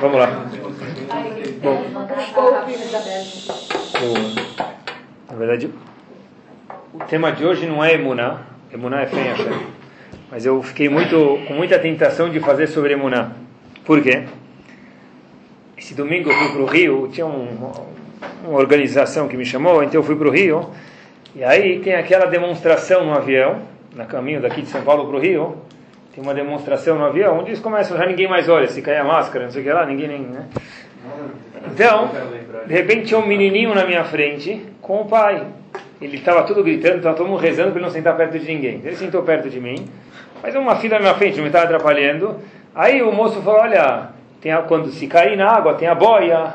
Vamos lá. Bom, o, na verdade, o tema de hoje não é Emuná. Emuná é fé Mas eu fiquei muito, com muita tentação de fazer sobre Emuná. Por quê? Esse domingo eu fui para o Rio, tinha um, uma organização que me chamou, então eu fui para o Rio. E aí tem aquela demonstração no avião, no caminho daqui de São Paulo para o Rio, tem uma demonstração no avião, onde eles começam, já ninguém mais olha, se cai a máscara, não sei o que lá, ninguém nem, né? Então, de repente tinha um menininho na minha frente com o pai. Ele estava tudo gritando, estava todo mundo rezando para ele não sentar perto de ninguém. Ele sentou perto de mim, mas uma fila na minha frente, não me estava atrapalhando. Aí o moço falou, olha, tem a, quando se cair na água, tem a boia,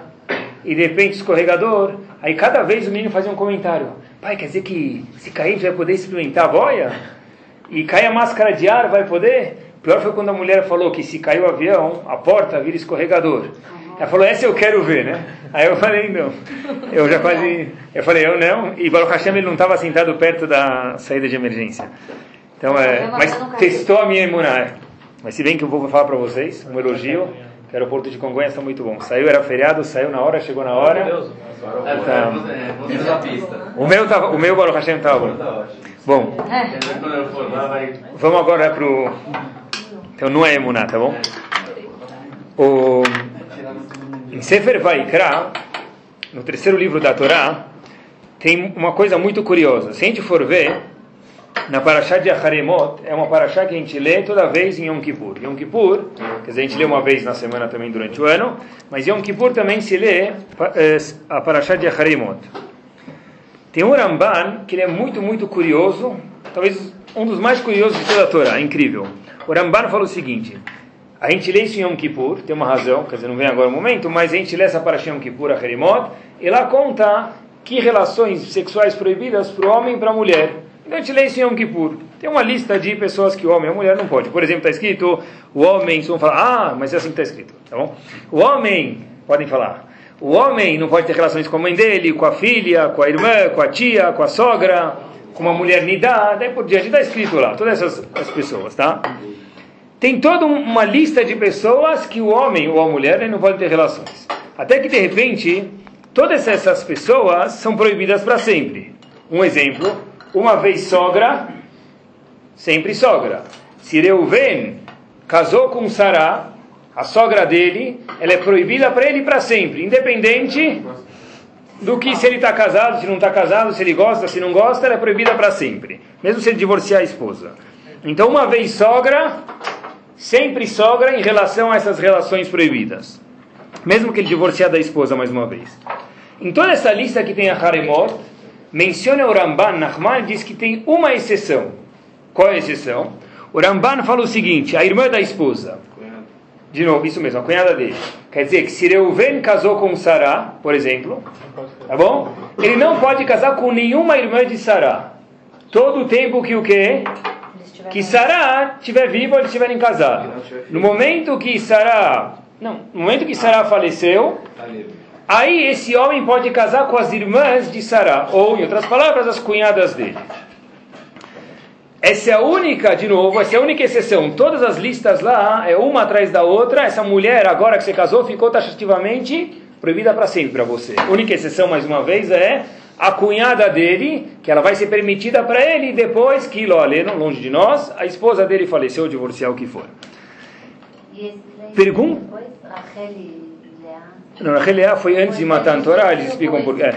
e de repente escorregador. Aí cada vez o menino fazia um comentário. Pai, quer dizer que se cair a gente vai poder experimentar a boia? E cair a máscara de ar vai poder? Pior foi quando a mulher falou que se caiu o avião, a porta vira escorregador. Ela falou, essa eu quero ver, né? Aí eu falei, não. Eu já quase... Eu falei, eu não. E Baruch Hashem, ele não estava sentado perto da saída de emergência. Então, é... Mas testou a minha imunidade. Mas se bem que eu vou falar para vocês, um elogio, que o aeroporto de Congonhas está muito bom. Saiu, era feriado, saiu na hora, chegou na hora. Tá. O meu, tava, o meu Baruch Hashem estava bom. Bom, vamos agora para o... Então não é emuná, tá bom? O... Em Sefer Vaikra, no terceiro livro da Torá, tem uma coisa muito curiosa. Se a gente for ver, na Parashá de Acharemot, é uma Parashá que a gente lê toda vez em Yom Kippur. Yom Kippur, quer dizer, a gente lê uma vez na semana também durante o ano, mas Yom Kippur também se lê eh, a Parashá de Acharemot. Tem um Ramban que ele é muito, muito curioso, talvez um dos mais curiosos de toda a Torá, incrível. O Ramban fala o seguinte, a gente lê isso em Yom Kippur, tem uma razão, quer dizer, não vem agora o momento, mas a gente lê essa Parashá Yom Kippur, Acharemot, e lá conta que relações sexuais proibidas para o homem e para a mulher. Então a gente lê isso em Yom Kippur. Tem uma lista de pessoas que o homem e a mulher não pode. Por exemplo, está escrito, o homem, vão falar, ah, mas é assim que está escrito, tá bom? O homem, podem falar, o homem não pode ter relações com a mãe dele, com a filha, com a irmã, com a tia, com a sogra, com uma mulher nidá, daí por diante está escrito lá, todas essas as pessoas, tá? Tem toda uma lista de pessoas que o homem ou a mulher não podem ter relações. Até que de repente, todas essas pessoas são proibidas para sempre. Um exemplo, uma vez sogra, sempre sogra. Se Reuven casou com Sará, a sogra dele, ela é proibida para ele para sempre, independente do que se ele está casado, se não está casado, se ele gosta, se não gosta, ela é proibida para sempre, mesmo se ele divorciar a esposa. Então, uma vez sogra, sempre sogra em relação a essas relações proibidas, mesmo que ele divorciar da esposa mais uma vez. Em toda essa lista que tem a Haremot, menciona o Ramban, Nachman diz que tem uma exceção. Qual é a exceção? O Ramban fala o seguinte, a irmã da esposa, de novo, isso mesmo, a cunhada dele. Quer dizer que se Reuven casou com Sará, por exemplo, tá bom? Ele não pode casar com nenhuma irmã de Sará. Todo o tempo que o quê? Que Sará estiver vivo, eles estiverem casados. No momento que Sará, não, no momento que Sará faleceu, Aí esse homem pode casar com as irmãs de Sará, ou, em outras palavras, as cunhadas dele. Essa é a única, de novo, essa é a única exceção. Todas as listas lá, é uma atrás da outra. Essa mulher, agora que você casou, ficou taxativamente proibida para sempre para você. A única exceção, mais uma vez, é a cunhada dele, que ela vai ser permitida para ele depois que, olha, longe de nós, a esposa dele faleceu, divorciar, o que for. Pergunta? Não, Rachel foi antes de matar a Torá, eles explicam por quê. É,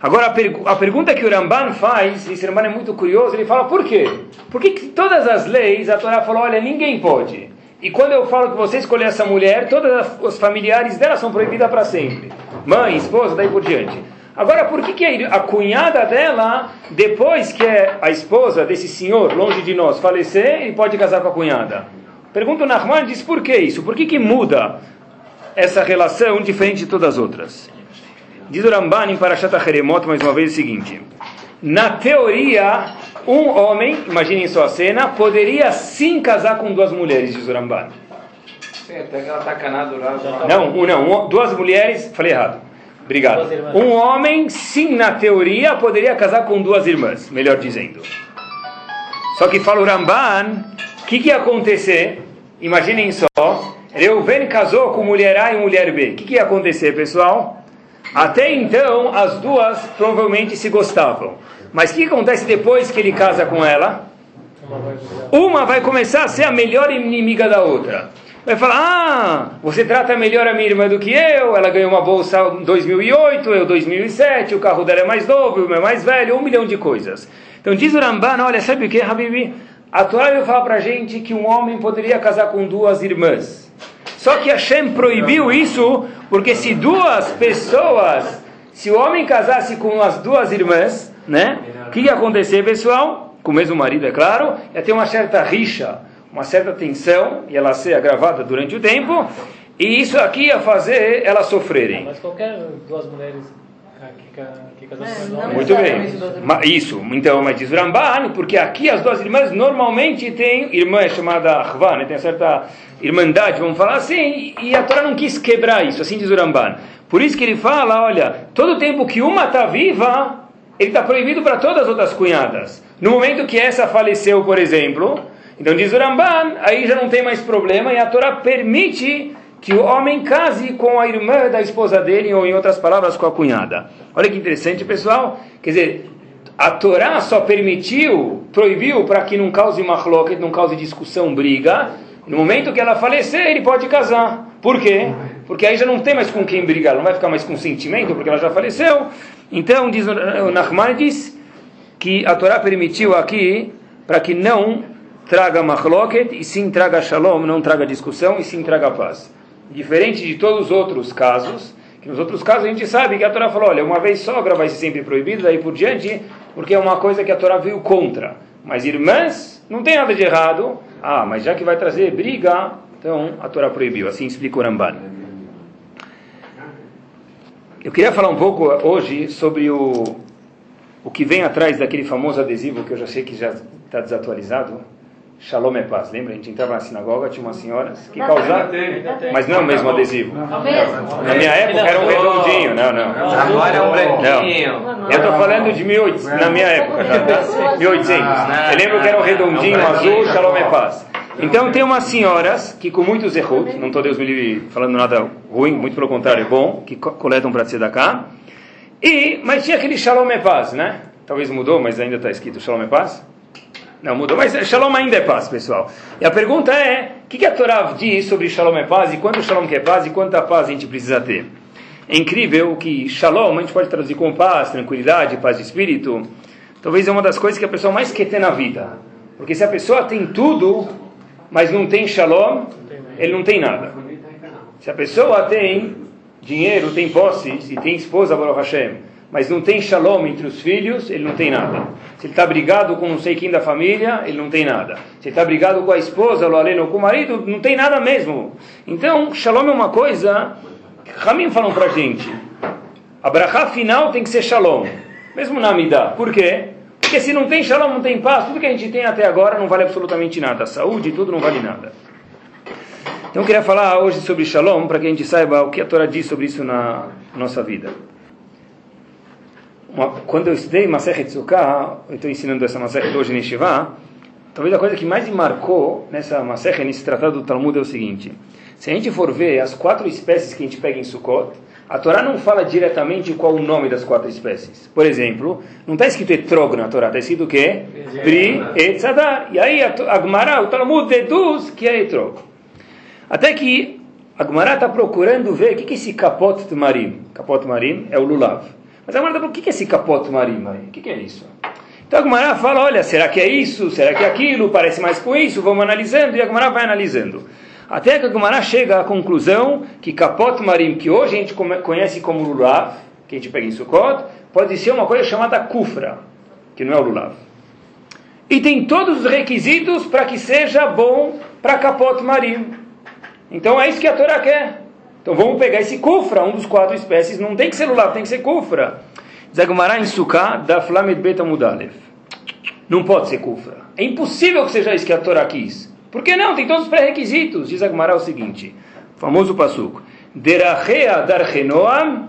Agora, a, pergu a, pergunta que o Ramban faz, esse Ramban é muito curioso, ele fala por quê? Por que, que todas as leis, a Torá falou, olha, ninguém pode. E quando eu falo que você escolher essa mulher, todos os familiares dela são proibidas para sempre. Mãe, esposa, daí por diante. Agora, por que, que a cunhada dela, depois que é a esposa desse senhor, longe de nós, falecer, ele pode casar com a cunhada? Pergunta o Nahman, diz por que isso? Por que, que muda essa relação diferente de todas as outras. Diz o Ramban em Parashat Haremot mais uma vez o seguinte: Na teoria, um homem, imaginem só a cena, poderia sim casar com duas mulheres, diz o Ramban. Não, um, não, um, duas mulheres, falei errado. Obrigado. Um homem, sim, na teoria, poderia casar com duas irmãs, melhor dizendo. Só que fala o Ramban, o que, que ia acontecer imaginem só, Reuven casou com mulher A e mulher B. O que, que ia acontecer, pessoal? Até então, as duas provavelmente se gostavam. Mas o que acontece depois que ele casa com ela? Uma vai começar a ser a melhor inimiga da outra. Vai falar, ah, você trata melhor a minha irmã do que eu, ela ganhou uma bolsa em 2008, eu 2007, o carro dela é mais novo, o meu é mais velho, um milhão de coisas. Então diz o Ramban, olha, sabe o que, Habibi? A Torá fala para a gente que um homem poderia casar com duas irmãs. Só que Hashem proibiu isso, porque se duas pessoas, se o homem casasse com as duas irmãs, né? O que ia acontecer, pessoal? Com o mesmo marido, é claro, ia ter uma certa rixa, uma certa tensão, e ela ser agravada durante o tempo, e isso aqui ia fazer elas sofrerem. Mas qualquer duas mulheres é, Muito bem. Isso, então, mas diz Ramban, porque aqui as duas irmãs normalmente têm, irmã é chamada Ahvan, né, tem uma certa irmandade, vamos falar assim, e a Torá não quis quebrar isso, assim diz o Ramban. Por isso que ele fala, olha, todo tempo que uma está viva, ele está proibido para todas as outras cunhadas. No momento que essa faleceu, por exemplo, então diz o Ramban, aí já não tem mais problema, e a Torá permite que o homem case com a irmã da esposa dele, ou em outras palavras, com a cunhada. Olha que interessante, pessoal. Quer dizer, a Torá só permitiu, proibiu para que não cause machloket, não cause discussão, briga. No momento que ela falecer, ele pode casar. Por quê? Porque aí já não tem mais com quem brigar, não vai ficar mais com sentimento, porque ela já faleceu. Então, diz o Nachmanides, que a Torá permitiu aqui para que não traga machloket, e sim traga shalom, não traga discussão, e sim traga paz. Diferente de todos os outros casos, que nos outros casos a gente sabe que a Torá falou, olha, uma vez sogra vai ser sempre proibido, daí por diante, porque é uma coisa que a Torá veio contra. Mas irmãs, não tem nada de errado. Ah, mas já que vai trazer briga, então a Torá proibiu. Assim explica o Ramban. Eu queria falar um pouco hoje sobre o, o que vem atrás daquele famoso adesivo que eu já sei que já está desatualizado, Shalom é paz. Lembra? A gente entrava na sinagoga, tinha umas senhoras que causavam. Mas não é o mesmo adesivo. Na minha época era um redondinho. Não, não. Agora é um branquinho. Eu estou falando de 1800, na minha época já. 1800. Eu lembro que era um redondinho azul, Shalom é paz. Então tem umas senhoras que com muitos erros, não estou Deus me livre falando nada ruim, muito pelo contrário, é bom, que coletam para ser da cá. E, mas tinha aquele Shalom é paz, né? Talvez mudou, mas ainda está escrito Shalom é paz. Não mudou, mas Shalom ainda é paz, pessoal. E a pergunta é, o que, que a Torá diz sobre Shalom é paz, e quanto Shalom é paz, e quanta paz a gente precisa ter? É incrível que Shalom, a gente pode traduzir com paz, tranquilidade, paz de espírito, talvez é uma das coisas que a pessoa mais quer ter na vida. Porque se a pessoa tem tudo, mas não tem Shalom, ele não tem nada. Se a pessoa tem dinheiro, tem posses, e tem esposa, Baruch Hashem, mas não tem shalom entre os filhos, ele não tem nada. Se ele está brigado com não sei quem da família, ele não tem nada. Se ele está brigado com a esposa, ou com o marido, não tem nada mesmo. Então, shalom é uma coisa que Ramin falam para a gente. A brachá final tem que ser shalom, mesmo na Amidá. Por quê? Porque se não tem shalom, não tem paz, tudo que a gente tem até agora não vale absolutamente nada. A saúde tudo não vale nada. Então eu queria falar hoje sobre shalom, para que a gente saiba o que a Torá diz sobre isso na nossa vida uma, quando eu estudei Masechet Sukkah, eu estou ensinando essa Masechet hoje em Yeshiva, talvez a coisa que mais me marcou nessa Masechet, nesse tratado do Talmud é o seguinte, se a gente for ver as quatro espécies que a gente pega em Sukkot, a Torá não fala diretamente qual o nome das quatro espécies. Por exemplo, não está escrito etrog na Torá, está escrito o quê? Pri e tzadar. E aí a Gemara, o Talmud deduz que é etrog. Até que a Gemara está procurando ver o que é esse capot marim. Capot marim é o lulav. Mas a Gemara o que é esse capote marinho aí? O que é isso? Então a Gemara fala, olha, será que é isso? Será que é aquilo? Parece mais com isso? Vamos analisando e a Gemara vai analisando. Até que a Gemara chega à conclusão que capote marinho, que hoje a gente conhece como lulav, que a gente pega em Sukkot, pode ser uma coisa chamada kufra, que não é o lulav. E tem todos os requisitos para que seja bom para capote marinho. Então é isso que a Torá quer. Então vamos pegar esse kufra, um dos quatro espécies, não tem que ser lulav, tem que ser kufra. Zagmará em Sukkah, da Flamed Beta Mudalev. Não pode ser kufra. É impossível que seja isso que a Torá quis. Por que não? Tem todos os pré-requisitos. Diz Agmará o seguinte, famoso passuco. Derachea darchenoam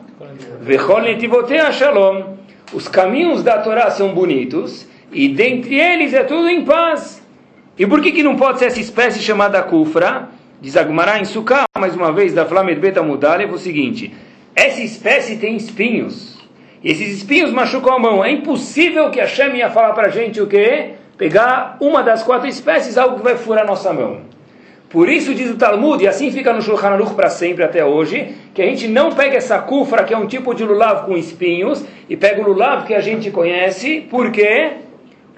shalom. Os caminhos da Torá são bonitos e dentre eles é tudo em paz. E por que, que não pode ser essa espécie chamada kufra? Diz Agmará em Sukkah, mais uma vez, da Flamed Beta Mudalev, o seguinte: essa espécie tem espinhos. E esses espinhos machucam a mão. É impossível que a Shem ia falar para a gente o quê? Pegar uma das quatro espécies, algo que vai furar nossa mão. Por isso diz o Talmud, e assim fica no Shulchan Aruch para sempre até hoje, que a gente não pega essa kufra, que é um tipo de lulav com espinhos, e pega o lulav que a gente conhece. Por quê?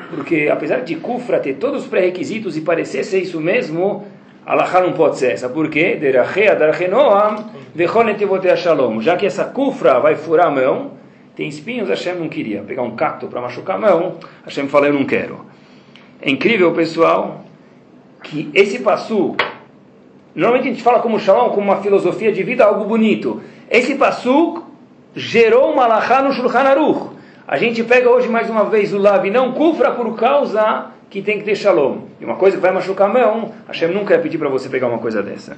Porque apesar de kufra ter todos os pré-requisitos e parecer ser isso mesmo, Allah não pode ser essa. Por quê? Já que essa kufra vai furar a mão, tem espinhos, Hashem não queria. Pegar um cacto para machucar a mão, Hashem fala, eu não quero. É incrível, pessoal, que esse passu, normalmente a gente fala como shalom, como uma filosofia de vida, algo bonito. Esse passu gerou uma alahá no Shulchan Aruch. A gente pega hoje mais uma vez o lav não kufra por causa que tem que ter shalom. E uma coisa que vai machucar a mão, Hashem nunca ia pedir para você pegar uma coisa dessa.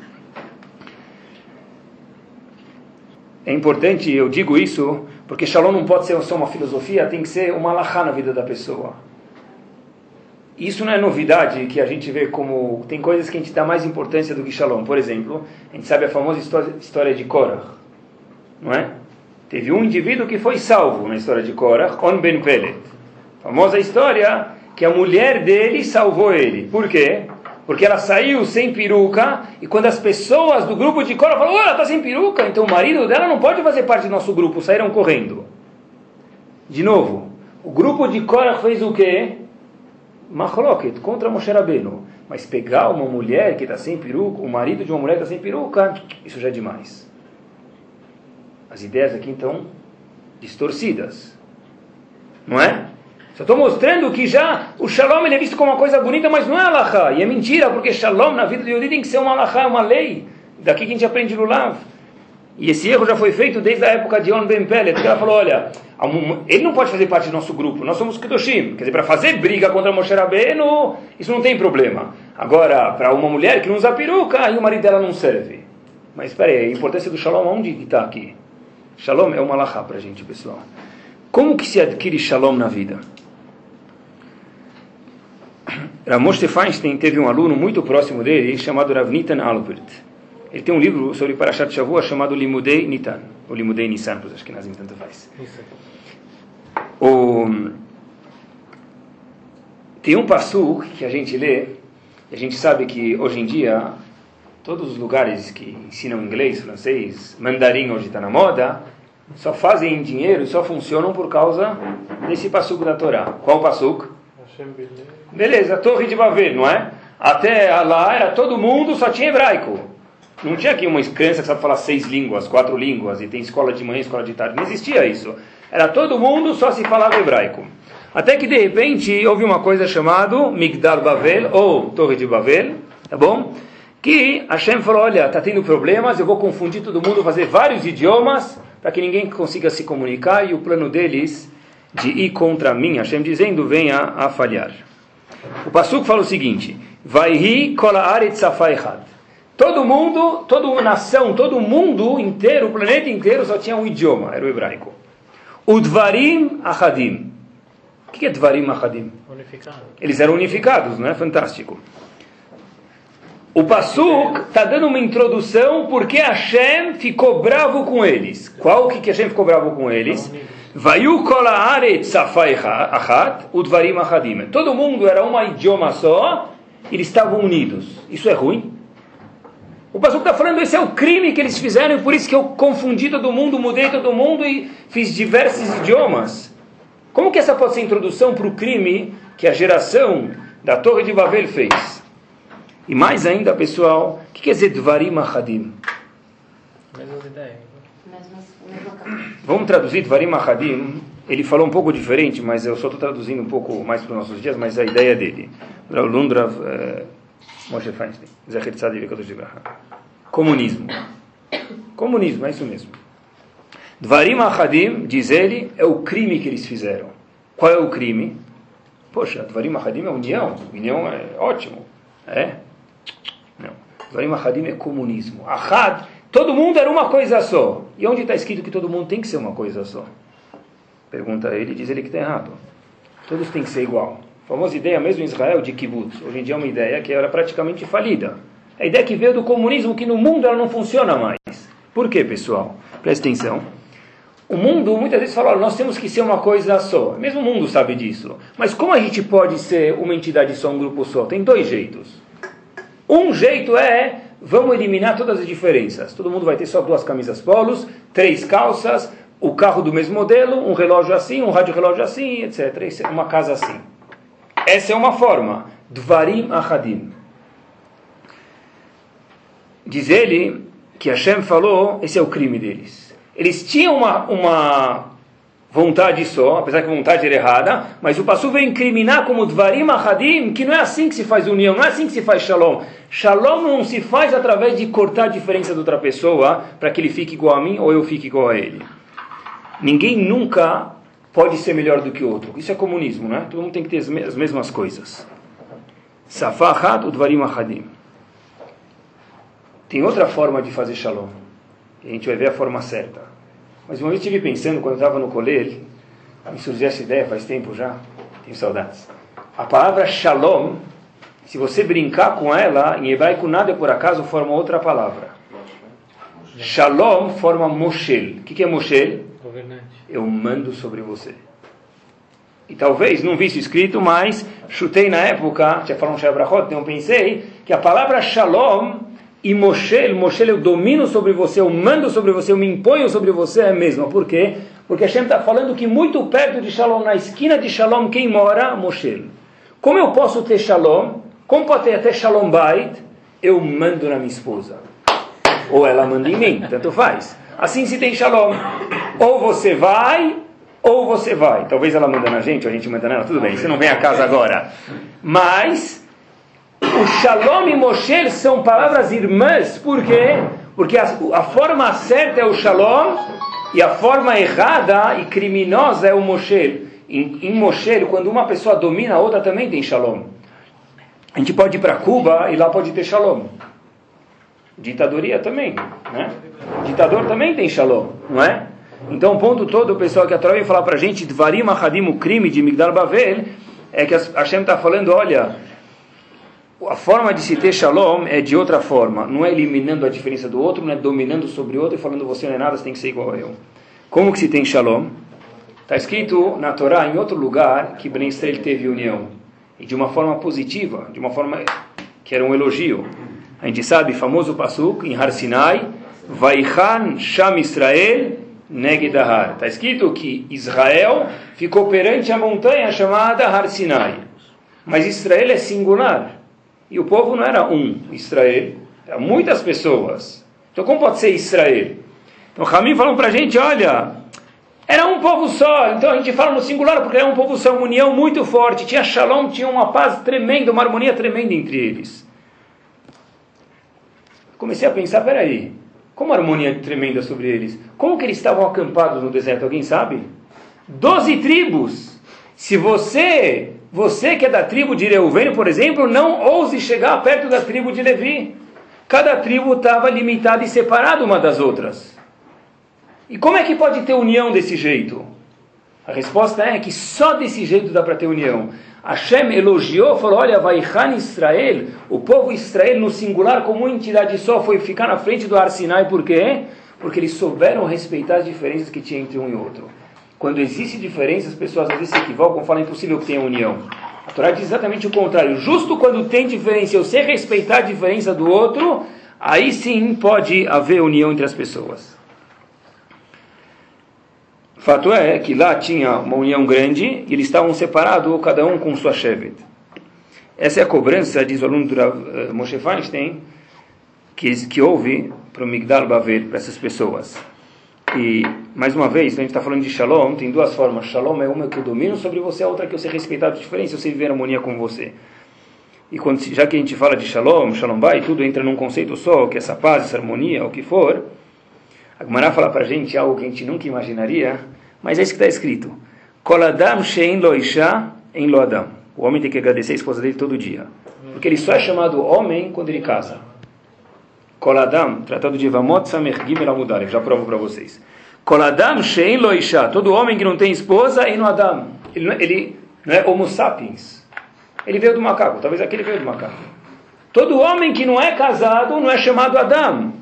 É importante, eu digo isso, porque shalom não pode ser só uma filosofia, tem que ser uma alahá na vida da pessoa. Isso não é novidade que a gente vê como. Tem coisas que a gente dá mais importância do que shalom. Por exemplo, a gente sabe a famosa história de Korah, não é? Teve um indivíduo que foi salvo na história de Korah, On Ben Pelet. Famosa história que a mulher dele salvou ele. Por quê? Porque ela saiu sem peruca e quando as pessoas do grupo de Korah falaram, oh, ela está sem peruca, então o marido dela não pode fazer parte do nosso grupo, saíram correndo. De novo, o grupo de Korah fez o quê? Machloket, contra Moshe Rabbeinu. Mas pegar uma mulher que está sem peruca, o marido de uma mulher que está sem peruca, isso já é demais. As ideias aqui estão distorcidas. Não é? Só estou mostrando que já o shalom ele é visto como uma coisa bonita, mas não é alahá. E é mentira, porque shalom na vida de Yodi tem que ser uma alahá, uma lei. Daqui que a gente aprende no Lav. E esse erro já foi feito desde a época de On Ben Pelet, que ela falou, olha, ele não pode fazer parte do nosso grupo, nós somos Kedoshim. Quer dizer, para fazer briga contra Moshe Rabbeinu, isso não tem problema. Agora, para uma mulher que não usa peruca, aí o marido dela não serve. Mas espera aí, a importância do shalom, onde está aqui? Shalom é uma alahá para a gente, pessoal. Como que se adquire shalom na vida? Ramosh Feinstein teve um aluno muito próximo dele, chamado Ravnitan Albert. Ele tem um livro sobre Parashat Shavua chamado Limudei Nitan, ou Limudei Nissan, para os Ashkenazim tanto faz. O... Tem um passo que a gente lê, e a gente sabe que hoje em dia todos os lugares que ensinam inglês, francês, mandarim hoje está na moda, só fazem dinheiro e só funcionam por causa desse passuco da Torá. Qual passuco? Beleza, Torre de Babel, não é? Até lá era todo mundo, só tinha hebraico. Não tinha aqui uma criança que sabe falar seis línguas, quatro línguas, e tem escola de manhã, escola de tarde. Não existia isso. Era todo mundo, só se falava hebraico. Até que de repente houve uma coisa chamada Migdal Babel, ou Torre de Babel, tá bom? que Hashem falou, olha, está tendo problemas, eu vou confundir todo mundo, fazer vários idiomas, para que ninguém consiga se comunicar, e o plano deles de ir contra mim, Hashem dizendo, venha a falhar. O Pasuk fala o seguinte, kola aretz Todo mundo, toda nação, todo mundo inteiro, o planeta inteiro só tinha um idioma, era o hebraico. Udvarim achadim. O que é Dvarim achadim? Unificado. Eles eram unificados, não é? Fantástico. O Pasuk está dando uma introdução porque Hashem ficou bravo com eles. Qual que, que Hashem ficou bravo com eles? Achat udvarim achadim. Todo mundo era um idioma só, eles estavam unidos. Isso é ruim? O Pasuk está falando, esse é o crime que eles fizeram e por isso que eu confundi todo mundo, mudei todo mundo e fiz diversos idiomas. Como que essa pode ser introdução para o crime que a geração da Torre de Babel fez? E mais ainda, pessoal, o que quer dizer Dvarim Achadim? Mesmas ideias. Vamos traduzir Dvarim Achadim. Ele falou um pouco diferente, mas eu só estou traduzindo um pouco mais para os nossos dias, mas a ideia dele. Lundra eh, Moshe Feinstein, Zecher Tzadik Comunismo. Comunismo, é isso mesmo. Dvarim Achadim, diz ele, é o crime que eles fizeram. Qual é o crime? Poxa, Dvarim Achadim é união. União é ótimo. É? Dvarim Ahadim é comunismo. Ahad, todo mundo era uma coisa só. E onde está escrito que todo mundo tem que ser uma coisa só? Pergunta ele, diz ele que está errado. Todos têm que ser igual. A famosa ideia mesmo em Israel de kibbutz. Hoje em dia é uma ideia que era praticamente falida. A ideia que veio do comunismo, que no mundo ela não funciona mais. Por quê, pessoal? Presta atenção. O mundo muitas vezes fala, nós temos que ser uma coisa só. Mesmo o mundo sabe disso. Mas como a gente pode ser uma entidade só, um grupo só? Tem dois jeitos. Um jeito é, vamos eliminar todas as diferenças. Todo mundo vai ter só duas camisas polos, três calças, o carro do mesmo modelo, um relógio assim, um rádio relógio assim, etc. Uma casa assim. Essa é uma forma. Dvarim achadim. Diz ele que Hashem falou, esse é o crime deles. Eles tinham uma, uma vontade só, apesar que vontade era errada, mas o Passu veio incriminar como Dvarim Ahadim, que não é assim que se faz união, não é assim que se faz Shalom. Shalom não se faz através de cortar a diferença de outra pessoa para que ele fique igual a mim ou eu fique igual a ele. Ninguém nunca pode ser melhor do que o outro. Isso é comunismo, né? Todo mundo tem que ter as mesmas coisas. Safahat Udvarim Ahadim. Tem outra forma de fazer shalom. A gente vai ver a forma certa. Mas uma vez estive pensando, quando eu estava no colégio, me surgiu essa ideia faz tempo já, tenho saudades. A palavra shalom, se você brincar com ela, em hebraico nada é por acaso, forma outra palavra. Shalom forma moshel. O que, que é moshel? Governante. Eu mando sobre você. E talvez, não vi isso escrito, mas chutei na época, tinha falado um Shabrachot, então pensei que a palavra shalom e Moshe, Moshe, eu domino sobre você, eu mando sobre você, eu me imponho sobre você é a mesma. Por quê? Porque Hashem está falando que muito perto de Shalom, na esquina de Shalom, quem mora? Moshe. Como eu posso ter Shalom? Como pode ter até Shalom Bait? Eu mando na minha esposa. Ou ela manda em mim, tanto faz. Assim se tem Shalom. Ou você vai, ou você vai. Talvez ela manda na gente, ou a gente manda nela, tudo bem, você não vem a casa agora. Mas o Shalom e Moshe são palavras irmãs, por quê? Porque a, a, forma certa é o Shalom e a forma errada e criminosa é o Moshe. Em, em Moshe, quando uma pessoa domina a outra, também tem Shalom. A gente pode ir para Cuba e lá pode ter Shalom. Ditadoria também, né? Ditador também tem Shalom, não é? Então o ponto todo, o pessoal que a Torá vem falar para a gente, Dvarim Ahadim, o crime de Migdal Bavel, é que a Hashem está falando, olha, a forma de se ter shalom é de outra forma. Não é eliminando a diferença do outro, não é dominando sobre o outro e falando você não é nada, você tem que ser igual a eu. Como que se tem shalom? Está escrito na Torá, em outro lugar, que Ben Israel teve união. E de uma forma positiva, de uma forma que era um elogio. A gente sabe, famoso Pasuk, em Har Sinai, Vaichan Sham Israel Negedahar. Está escrito que Israel ficou perante a montanha chamada Har Sinai. Mas Israel é singular. E o povo não era um Israel, eram muitas pessoas. Então como pode ser Israel? Então Ramim falou para a gente, olha, era um povo só. Então a gente fala no singular porque era um povo só, uma união muito forte. Tinha shalom, tinha uma paz tremenda, uma harmonia tremenda entre eles. Comecei a pensar, peraí, como harmonia tremenda sobre eles? Como que eles estavam acampados no deserto? Alguém sabe? Doze tribos. Se você você que é da tribo de Reuven, por exemplo, não ouse chegar perto da tribo de Levi. Cada tribo estava limitada e separada uma das outras. E como é que pode ter união desse jeito? A resposta é que só desse jeito dá para ter união. Hashem elogiou, falou: Olha, Vaichan Israel, o povo Israel no singular, como entidade só, foi ficar na frente do Arsinai, por quê? Porque eles souberam respeitar as diferenças que tinha entre um e outro. Quando existe diferença, as pessoas às vezes se equivocam, falam é impossível que tenha união. A Torá diz exatamente o contrário. Justo quando tem diferença, eu sei respeitar a diferença do outro, aí sim pode haver união entre as pessoas. Fato é que lá tinha uma união grande e eles estavam separados, cada um com sua shevet. Essa é a cobrança, diz o aluno do uh, Moshe Feinstein, que, que houve para o Migdal Bavel, para essas pessoas. E, mais uma vez, a gente está falando de shalom, tem duas formas. Shalom é uma que eu domino sobre você, a outra que eu sei respeitar a diferença, eu sei viver harmonia com você. E quando, já que a gente fala de shalom, shalom bai, tudo entra num conceito só, que é essa paz, essa harmonia, o que for, a Gemara fala para a gente algo que a gente nunca imaginaria, mas é isso que está escrito. Koladam em. O homem tem que agradecer a esposa dele todo dia. Porque ele só é chamado homem quando ele casa. Koladam, tratado de Vamot Samech Gimel Amudalev, já provo para vocês. Koladam Shein Loisha, todo homem que não tem esposa, e no Adam. Ele, ele não é homo sapiens. Ele veio do macaco, talvez aquele veio do macaco. Todo homem que não é casado não é chamado Adão.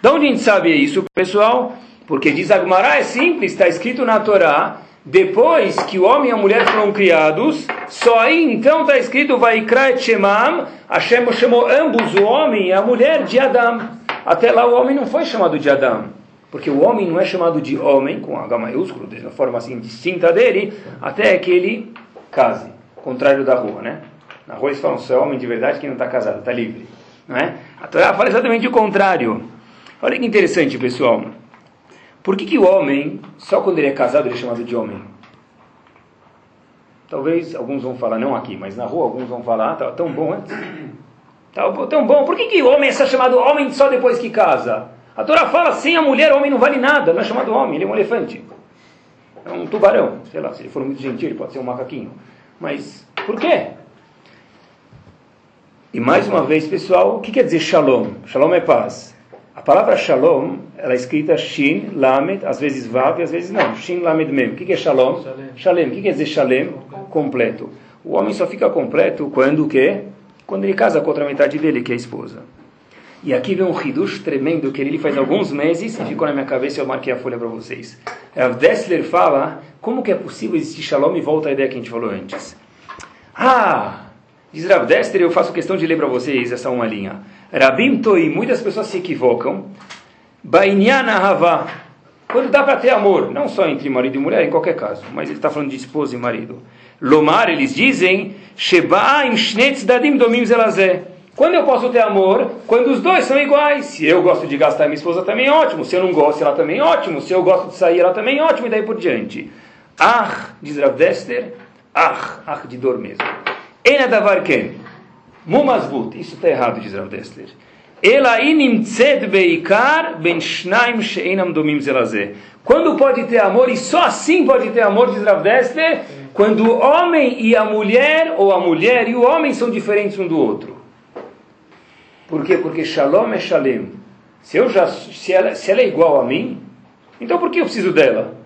De onde a gente sabe isso, pessoal? Porque diz Agmará, é simples, está escrito na Torá, depois que o homem e a mulher foram criados, só aí então está escrito Vaikra et Shemam, Hashem chamou ambos, o homem e a mulher, de Adão. Até lá o homem não foi chamado de Adão. Porque o homem não é chamado de homem, com H maiúsculo, de uma forma assim distinta dele, até que ele case. Contrário da rua, né? Na rua eles falam, você é homem de verdade que não está casado, está livre. Não é? A Torá fala exatamente o contrário. Olha que interessante, pessoal. Por que, que o homem, só quando ele é casado, ele é chamado de homem? Talvez alguns vão falar, não aqui, mas na rua alguns vão falar, estava ah, tão bom antes. Estava tão bom. Por que, que o homem é chamado homem só depois que casa? A Torá fala, sem a mulher, homem não vale nada, não é chamado homem, ele é um elefante. É um tubarão, sei lá, se ele for muito gentil, ele pode ser um macaquinho. Mas, por quê? E mais uma vez, pessoal, o que quer dizer shalom? Shalom é paz. A palavra shalom, ela é escrita shin, lamed, às vezes vav e às vezes não. Shin, lamed, mem. O que é shalom? Shalem. O que quer dizer shalem? Completo. O homem só fica completo quando o quê? Quando ele casa com a outra metade dele, que é a esposa. E aqui vem um hidush tremendo que ele faz alguns meses e ficou na minha cabeça e eu marquei a folha para vocês. Rav Dessler fala como que é possível existir shalom e volta à ideia que a gente falou antes. Ah, diz Rav Dessler, eu faço questão de ler para vocês essa uma linha. Rabim Toi, muitas pessoas se equivocam. Bainyan Ahava, quando dá para ter amor, não só entre marido e mulher, em qualquer caso, mas ele está falando de esposa e marido. Lomar, eles dizem, dadim. Quando eu posso ter amor? Quando os dois são iguais. Se eu gosto de gastar, minha esposa também ótimo. Se eu não gosto, ela também ótimo. Se eu gosto de sair, ela também ótimo. E daí por diante. Ah, diz Rav Dester, ah, ah de dor mesmo. Ena davar. Mumasvut, isso está errado, diz Rav Dessler. Quando pode ter amor, e só assim pode ter amor, diz Rav Dessler, quando o homem e a mulher, ou a mulher e o homem são diferentes um do outro. Por quê? Porque shalom é shalem. Se, eu já, se, ela, se ela é igual a mim, então por que eu preciso dela?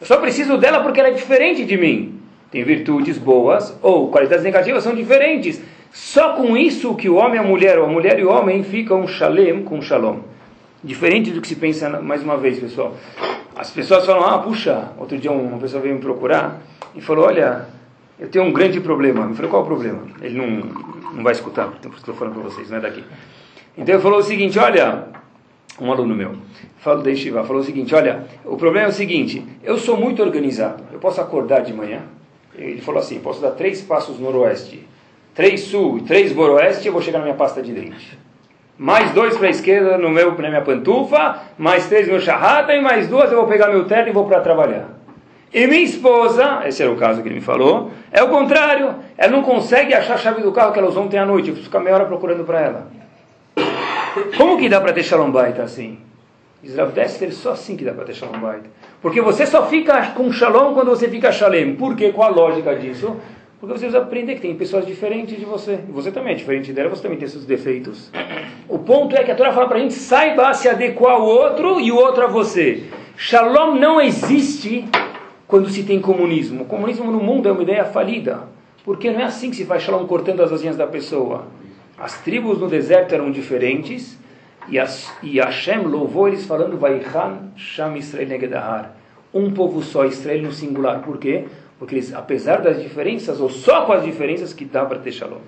Eu só preciso dela porque ela é diferente de mim. Tem virtudes boas ou qualidades negativas são diferentes. Só com isso que o homem e a mulher, ou a mulher e o homem, ficam shalem com shalom. Diferente do que se pensa, mais uma vez, pessoal. As pessoas falam, ah, puxa, outro dia uma pessoa veio me procurar e falou, olha, eu tenho um grande problema. Eu falei, qual é o problema? Ele não, não vai escutar, então estou falando para vocês, não é daqui. Então ele falou o seguinte, olha, um aluno meu, falou da Shiva, falou o seguinte, olha, o problema é o seguinte, eu sou muito organizado, eu posso acordar de manhã, ele falou assim, posso dar três passos noroeste, três sul e três noroeste, eu vou chegar na minha pasta de dente. Mais dois para a esquerda no meu, na minha pantufa, mais três no meu charrata e mais duas eu vou pegar meu terno e vou para trabalhar. E minha esposa, esse era o caso que ele me falou, é o contrário. Ela não consegue achar a chave do carro que ela usou ontem à noite. Eu preciso ficar meia hora procurando para ela. Como que dá para ter shalom baita assim? Israel Dester, só assim que dá para ter shalom. Porque você só fica com shalom quando você fica shalem. Por quê? Qual a lógica disso? Porque você precisa aprender que tem pessoas diferentes de você. E você também é diferente dela, você também tem seus defeitos. O ponto é que a Torá fala para a gente, saiba se adequar ao outro e o outro a você. Shalom não existe quando se tem comunismo. O comunismo no mundo é uma ideia falida. Porque não é assim que se faz shalom cortando as asinhas da pessoa. As tribos no deserto eram diferentes e, as, e Hashem louvou eles falando Vaichan Sham Israel Negedahar. Um povo só, Israel no singular. Por quê? Porque eles, apesar das diferenças, ou só com as diferenças, que dá para ter shalom.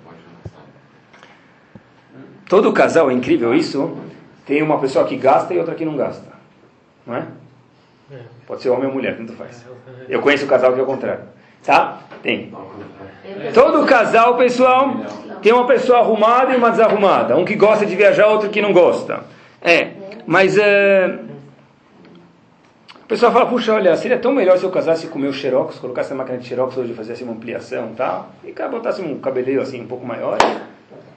Todo casal, é incrível isso, tem uma pessoa que gasta e outra que não gasta. Não é? é. Pode ser homem ou mulher, tanto faz. Eu conheço o casal que é o contrário. Tá? Tem. Todo casal, pessoal, tem uma pessoa arrumada e uma desarrumada. Um que gosta de viajar, outro que não gosta. É, mas... É, o pessoal fala, puxa, olha, seria tão melhor se eu casasse com o meu xerox, colocasse na máquina de xerox hoje, fizesse uma ampliação e tal, e botasse um cabeleiro assim um pouco maior.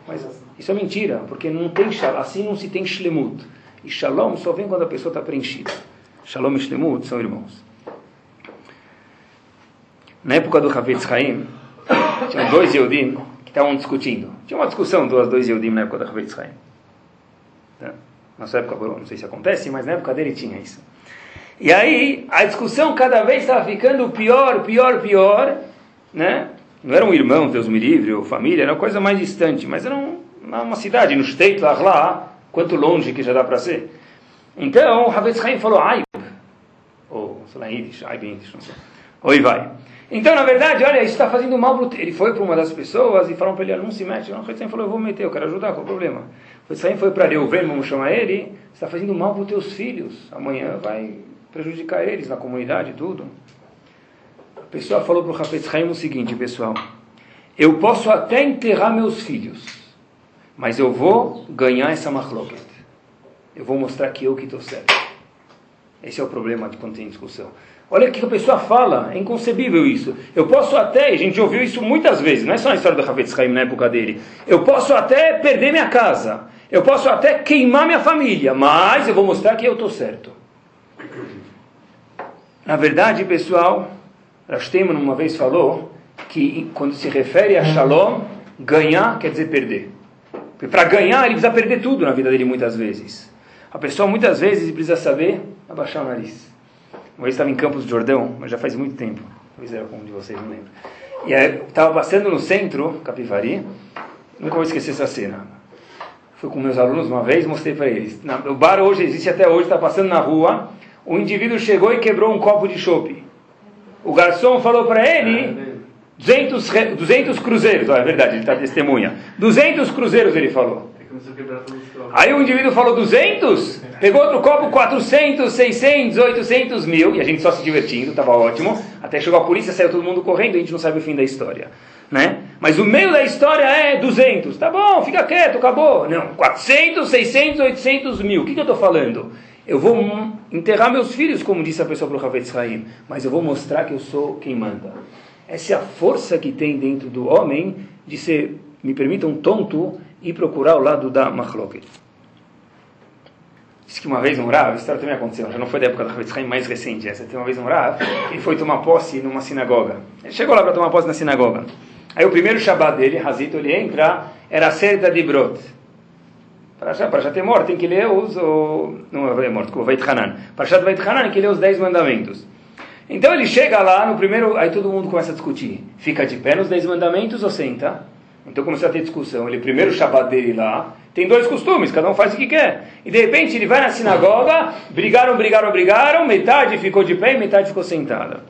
Mas isso é mentira, porque não tem assim não se tem shlemut. E shalom só vem quando a pessoa está preenchida. Shalom e shlemut são irmãos. Na época do Havetz Haim, tinham dois Yehudim que estavam discutindo. Tinha uma discussão dos dois Yehudim na época do Havetz Haim. Na nossa época, não sei se acontece, mas na época dele tinha isso. E aí a discussão cada vez estava ficando pior, pior, pior, né? Não eram irmãos, Deus me livre, ou família, era uma coisa mais distante, mas era uma cidade, no State, lá, lá, quanto longe que já dá para ser. Então, Havetz Haim falou, Aib, ou, sei lá, Yiddish, Aib Yiddish, não sei. Oi, vai. Então, na verdade, olha, isso está fazendo mal para Ele foi para uma das pessoas e falaram para ele, não se mete. O Havetz falou, eu vou meter, eu quero ajudar, qual o problema? Havetz foi para Reuven, vamos chamar ele, está fazendo mal para os teus filhos. Amanhã vai prejudicar eles na comunidade tudo. A pessoa falou para o Hafetz Haim o seguinte, pessoal. Eu posso até enterrar meus filhos, mas eu vou ganhar essa machloket. Eu vou mostrar que eu que estou certo. Esse é o problema de quando tem discussão. Olha o que a pessoa fala, é inconcebível isso. Eu posso até, a gente ouviu isso muitas vezes, não é só a história do Havetz Haim na época dele. Eu posso até perder minha casa, eu posso até queimar minha família, mas eu vou mostrar que eu estou certo. Na verdade, pessoal, Rashtemon uma vez falou que quando se refere a Shalom, ganhar quer dizer perder. Porque para ganhar ele precisa perder tudo na vida dele muitas vezes. A pessoa muitas vezes precisa saber abaixar o nariz. Uma vez estava em Campos do Jordão, mas já faz muito tempo. Talvez era como de vocês, não lembro. E estava passando no centro, Capivari, nunca vou esquecer essa cena. Fui com meus alunos uma vez, mostrei para eles. o bar hoje existe até hoje, está passando na rua, o indivíduo chegou e quebrou um copo de chope. O garçom falou para ele 200, 200 cruzeiros, oh, é verdade, ele está testemunha. 200 cruzeiros ele falou. Aí o indivíduo falou 200, pegou outro copo 400, 600, 800 mil, e a gente só se divertindo, estava ótimo. Até chegou a polícia, saiu todo mundo correndo, a gente não sabe o fim da história. Né? Mas o meio da história é 200. Tá bom, fica quieto, acabou. Não, 400, 600, 800 mil. O que, que eu estou falando? Eu vou enterrar meus filhos, como disse a pessoa para o Havetz Haim, mas eu vou mostrar que eu sou quem manda. Essa é a força que tem dentro do homem de ser, me permitam, tonto e procurar o lado da Machloket. Diz que uma vez um Rav, história também aconteceu, já não foi da época do Havetz Haim, mais recente essa. Tem uma vez um Rav, ele foi tomar posse numa sinagoga. Ele chegou lá para tomar posse na sinagoga. Aí o primeiro Shabbat dele, Hazito, ele entra, era a Serda de Brot. Para já, para já ter morto, tem que ler os. O, não é morto, Veit Hanan. Para já Veit Hanan, tem que ler os dez mandamentos. Então ele chega lá no primeiro. Aí todo mundo começa a discutir. Fica de pé nos dez mandamentos ou senta? Então começou a ter discussão. Ele, primeiro Shabbat dele lá, tem dois costumes, cada um faz o que quer. E de repente ele vai na sinagoga, brigaram, brigaram, brigaram, metade ficou de pé e metade ficou sentada.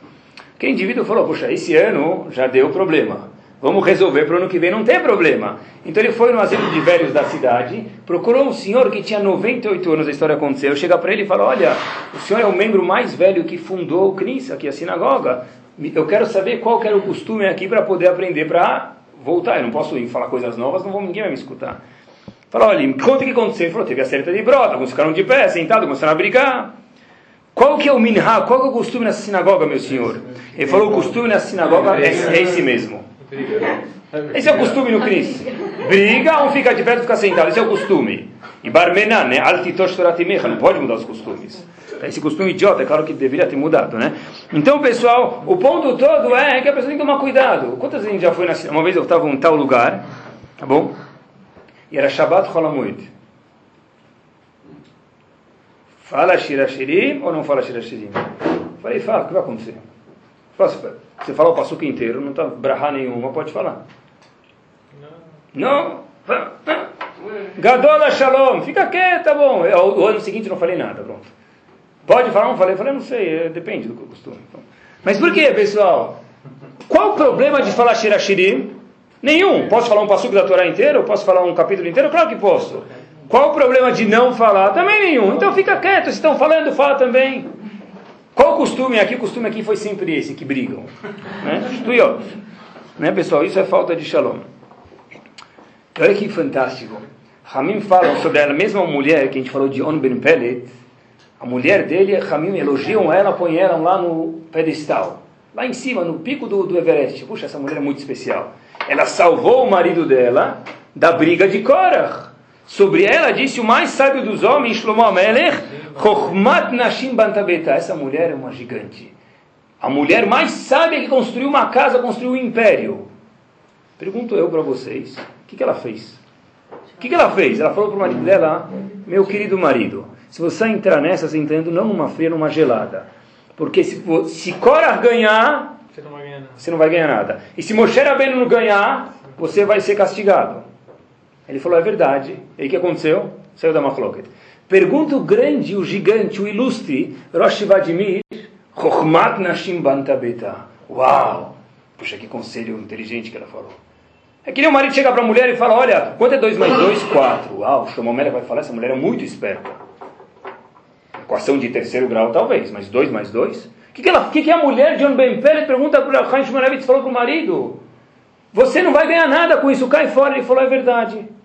Aquele indivíduo falou: Poxa, esse ano já deu problema. Vamos resolver para o ano que vem não ter problema. Então ele foi no asilo de velhos da cidade, procurou um senhor que tinha 98 anos, a história aconteceu. Chega para ele e fala: Olha, o senhor é o membro mais velho que fundou o CNIS, aqui a sinagoga. Eu quero saber qual que era o costume aqui para poder aprender para voltar. Eu não posso ir falar coisas novas, não vou, ninguém vai me escutar. Fala: Olha, conta o que aconteceu. Ele falou: Teve a certa de brota, alguns ficaram de pé, sentados, começaram a brigar. Qual que é o minha? Qual que é o costume nessa sinagoga, meu senhor? Ele falou: O costume nessa sinagoga é, é esse mesmo. Esse é o costume no Cris. Briga, um fica de perto e fica sentado. Esse é o costume. E Barmenan, né? Não pode mudar os costumes. Esse costume idiota, é claro que deveria ter mudado, né? Então, pessoal, o ponto todo é que a pessoa tem que tomar cuidado. Quantas vezes já foi na Uma vez eu estava em tal lugar, tá bom? E era Shabbat Cholamuid. Fala Shirashirim ou não fala Shirashirim? Falei, fala, o que vai acontecer? Você fala o passuco inteiro, não está brahá nenhuma, pode falar. Não. Não. Gadola Shalom, fica quieto, tá bom. O ano seguinte não falei nada, pronto. Pode falar? Não falei, falei, não sei, é, depende do costume. Mas por que, pessoal? Qual o problema de falar Shirashirim? Nenhum. Posso falar um passuco da Torá inteiro? Posso falar um capítulo inteiro? Claro que posso. Qual o problema de não falar? Também nenhum. Então fica quieto, se estão falando, fala também. Qual o costume aqui? O costume aqui foi sempre esse, que brigam. Né? Né, pessoal? Isso é falta de shalom. Olha que fantástico. Ramim fala sobre a mesma mulher que a gente falou de On Ben Pelet. A mulher dele, Ramim elogiam ela, põe ela lá no pedestal. Lá em cima, no pico do, do Everest. Puxa, essa mulher é muito especial. Ela salvou o marido dela da briga de Korach. Sobre ela disse o mais sábio dos homens, Shlomo Amelech, Chochmat Nashim Bantabeta. Essa mulher é uma gigante. A mulher mais sábia que construiu uma casa, construiu um império. Pergunto eu para vocês, o que, que ela fez? O que, que ela fez? Ela falou para o marido dela, meu querido marido, se você entrar nessa, você entrando não numa fria, numa gelada. Porque se, se Cora ganhar, você não vai ganhar nada. E se Moshe Rabbeinu não ganhar, você vai ser castigado. Ele falou, é verdade. E o que aconteceu? Saiu da Machloket. Pergunta o grande, o gigante, o ilustre, Rosh Vadimir. Uau! Puxa, que conselho inteligente que ela falou. É que nem o marido chega para a mulher e fala, olha, quanto é 2 mais 2? 4. Uau, o Shlomo vai falar, essa mulher é muito esperta. Equação de terceiro grau talvez, mas 2 mais 2? O que, que, que, que a mulher de John Ben Pele pergunta para o Chaim Shmonevitz falou para o marido? Você não vai ganhar nada com isso, cai fora. Ele falou, é verdade.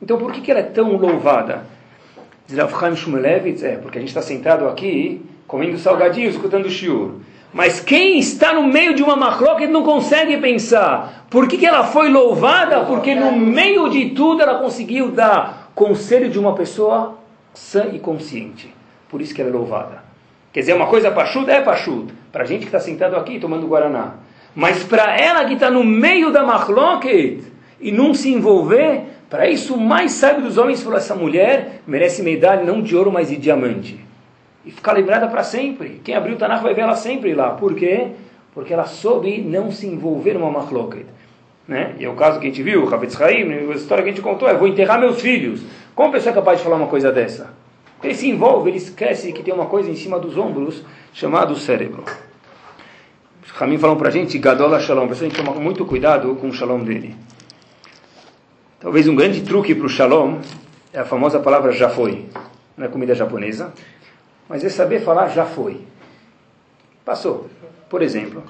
Então por que, que ela é tão louvada? Diz Rav Chaim Shmulevitz, é, porque a gente está sentado aqui, comendo salgadinho, escutando shiur. Mas quem está no meio de uma macroca não consegue pensar. Por que, que ela foi louvada? Porque no meio de tudo ela conseguiu dar conselho de uma pessoa sã e consciente. Por isso que ela é louvada. Quer dizer, uma coisa pachuda é pachuda. Para a gente que está sentado aqui tomando Guaraná. Mas para ela que está no meio da machloket e não se envolver, para isso o mais sábio dos homens falou, essa mulher merece medalha não de ouro, mas de diamante. E ficar lembrada para sempre. Quem abriu o Tanakh vai ver ela sempre lá. Por quê? Porque ela soube não se envolver numa machloket. Né? E é o caso que a gente viu, o Havetz Haim, a história que a gente contou é, vou enterrar meus filhos. Como a pessoa é capaz de falar uma coisa dessa? Ele se envolve, ele esquece que tem uma coisa em cima dos ombros chamado cérebro. Os Ramim falam para a gente, Gadola Shalom, para a gente tomar muito cuidado com o Shalom dele. Talvez um grande truque para o Shalom é a famosa palavra já foi. Não é comida japonesa, mas é saber falar já foi. Passou. Por exemplo,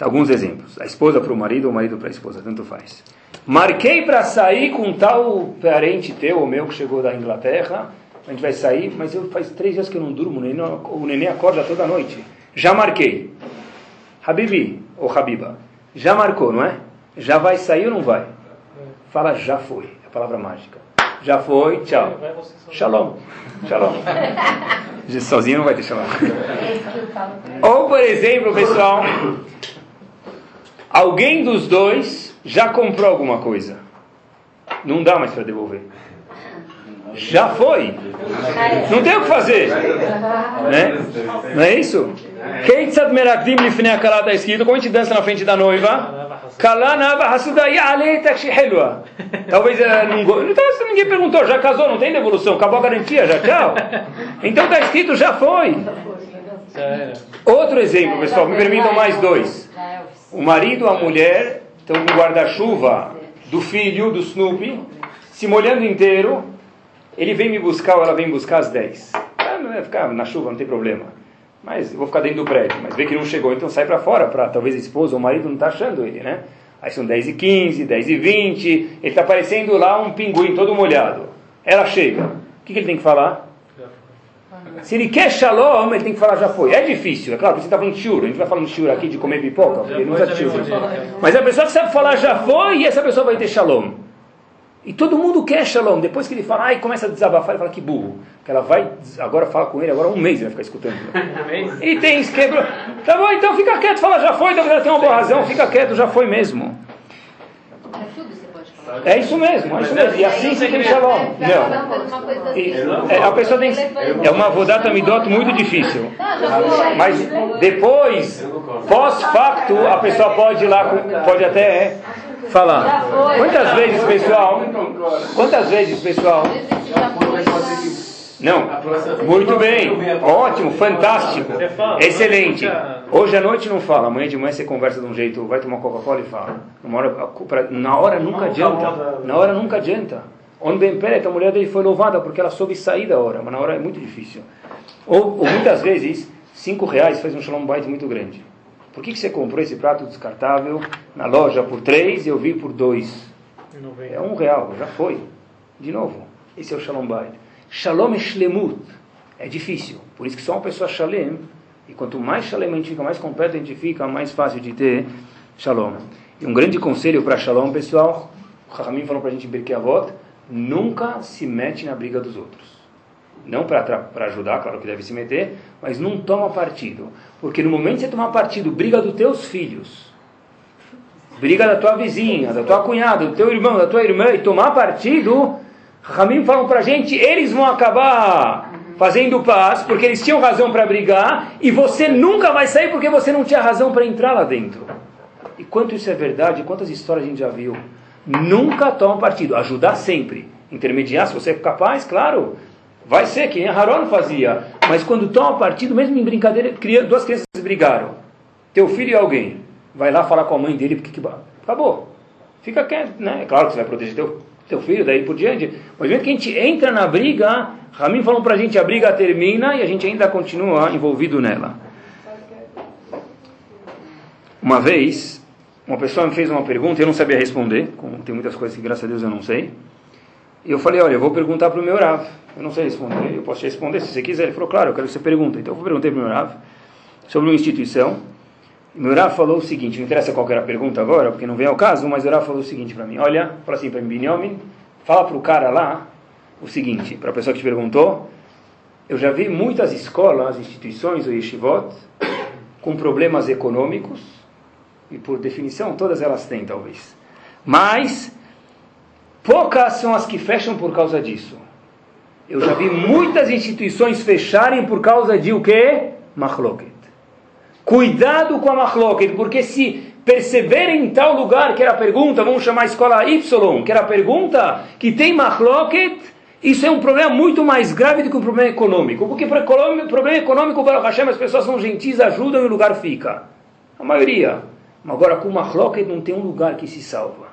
alguns exemplos. A esposa para o marido ou o marido para a esposa, tanto faz. Marquei para sair com tal parente teu ou meu que chegou da Inglaterra. A gente vai sair, mas eu faz três dias que eu não durmo, o neném acorda toda noite. Já marquei. Habibi ou Habiba, já marcou, não é? Já vai sair ou não vai? Fala já foi, é a palavra mágica. Já foi, tchau. Shalom. Shalom. Sozinho não vai ter shalom. Ou, por exemplo, pessoal, alguém dos dois já comprou alguma coisa. Não dá mais para devolver. Já foi. Não tem o que fazer. Né? Não é isso? Lifnei akala está escrito, como a gente dança na frente da noiva? Kalanava hasudai aletak helwa. Talvez ela não Então ninguém perguntou, já casou, não tem devolução, acabou a garantia, já tchau. Então está escrito, já foi. Outro exemplo, pessoal, me permitam mais dois. O marido, a mulher, estão com guarda-chuva do filho, do Snoopy, se molhando inteiro. Ele vem me buscar ou ela vem buscar às 10. Ah, não vai ficar na chuva, não tem problema. Mas eu vou ficar dentro do prédio. Mas vê que não chegou, então sai para fora, para talvez a esposa ou o marido não está achando ele, né? Aí são 10 e 15, 10 e 20, ele está parecendo lá um pinguim todo molhado. Ela chega. O que, que ele tem que falar? Se ele quer shalom, ele tem que falar já foi. É difícil, é claro, você está falando shiur. A gente vai falando shiur aqui de comer pipoca, porque ele não usa shiur. Mas a pessoa que sabe falar já foi e essa pessoa vai ter shalom. E todo mundo quer Shalom. Depois que ele fala, ai, começa a desabafar, ele fala que burro. Que ela vai, agora fala com ele, agora um mês ele vai ficar escutando. e tem esquema. Tá bom, então fica quieto, fala, já foi, então ela tem uma boa razão, fica quieto, já foi mesmo. É isso mesmo, é isso mesmo. E assim você tem Shalom. Não. E, é, a pessoa tem. É uma vodata midot muito difícil. Mas depois, pós-facto, a pessoa pode ir lá, pode até. É, falar. Quantas vezes, pessoal? Quantas vezes, pessoal? Não, muito bem, ótimo, fantástico, excelente. Hoje à noite não fala, amanhã de manhã você conversa de um jeito, vai tomar Coca-Cola e fala. Hora, na hora nunca adianta, na hora nunca adianta. Onde perto, a mulher dele foi louvada porque ela soube sair da hora, mas na hora é muito difícil. Ou, ou muitas vezes, cinco reais faz um shalom bite muito grande. Por que, que você comprou esse prato descartável na loja por três e eu vi por dois? É um real, já foi. De novo, esse é o Shalom Bait. Shalom Shlemut. É difícil. Por isso que só uma pessoa Shalem, e quanto mais Shalem a gente fica, mais completo a gente fica, mais fácil de ter Shalom. E um grande conselho para Shalom, pessoal, o Rahamim falou para a gente em Birkei Avot, nunca se mete na briga dos outros. Não para ajudar, claro que deve se meter, mas não toma partido. Porque no momento que você tomar partido, briga dos teus filhos, briga da tua vizinha, da tua cunhada, do teu irmão, da tua irmã, e tomar partido, Ramim falam para a gente, eles vão acabar fazendo paz, porque eles tinham razão para brigar, e você nunca vai sair porque você não tinha razão para entrar lá dentro. E quanto isso é verdade, quantas histórias a gente já viu? Nunca toma partido, ajudar sempre. Intermediar, se você é capaz, claro, vai ser que Haron fazia. Mas quando toma partido, mesmo em brincadeira, duas crianças brigaram. Teu filho e alguém, vai lá falar com a mãe dele, porque que... acabou. Fica quieto, né? Claro que você vai proteger teu, teu filho, daí por diante. Mas mesmo que a gente entra na briga, Ramin falou para a gente, a briga termina e a gente ainda continua envolvido nela. Uma vez, uma pessoa me fez uma pergunta e eu não sabia responder, tem muitas coisas que graças a Deus eu não sei. E eu falei, olha, eu vou perguntar para o meu Rav. Eu não sei responder, eu posso te responder se você quiser. Ele falou, claro, eu quero que você pergunte. Então eu perguntei para o meu Rav sobre uma instituição. E o meu Rav falou o seguinte, não interessa qual era a pergunta agora, porque não vem ao caso, mas o Rav falou o seguinte para mim, olha, fala assim para mim, Binyamin, fala para o cara lá o seguinte, para a pessoa que te perguntou, eu já vi muitas escolas, instituições ou yeshivot com problemas econômicos, e por definição todas elas têm talvez, mas poucas são as que fecham por causa disso. Eu já vi muitas instituições fecharem por causa de o que? Machloket. Cuidado com a Machloket, porque se perceberem em tal lugar que era a pergunta, vamos chamar a escola Y, que era a pergunta, que tem Machloket, isso é um problema muito mais grave do que um problema econômico. Porque para o problema econômico, para Hashem, as pessoas são gentis, ajudam e o lugar fica. A maioria. Agora, com Machloket não tem um lugar que se salva.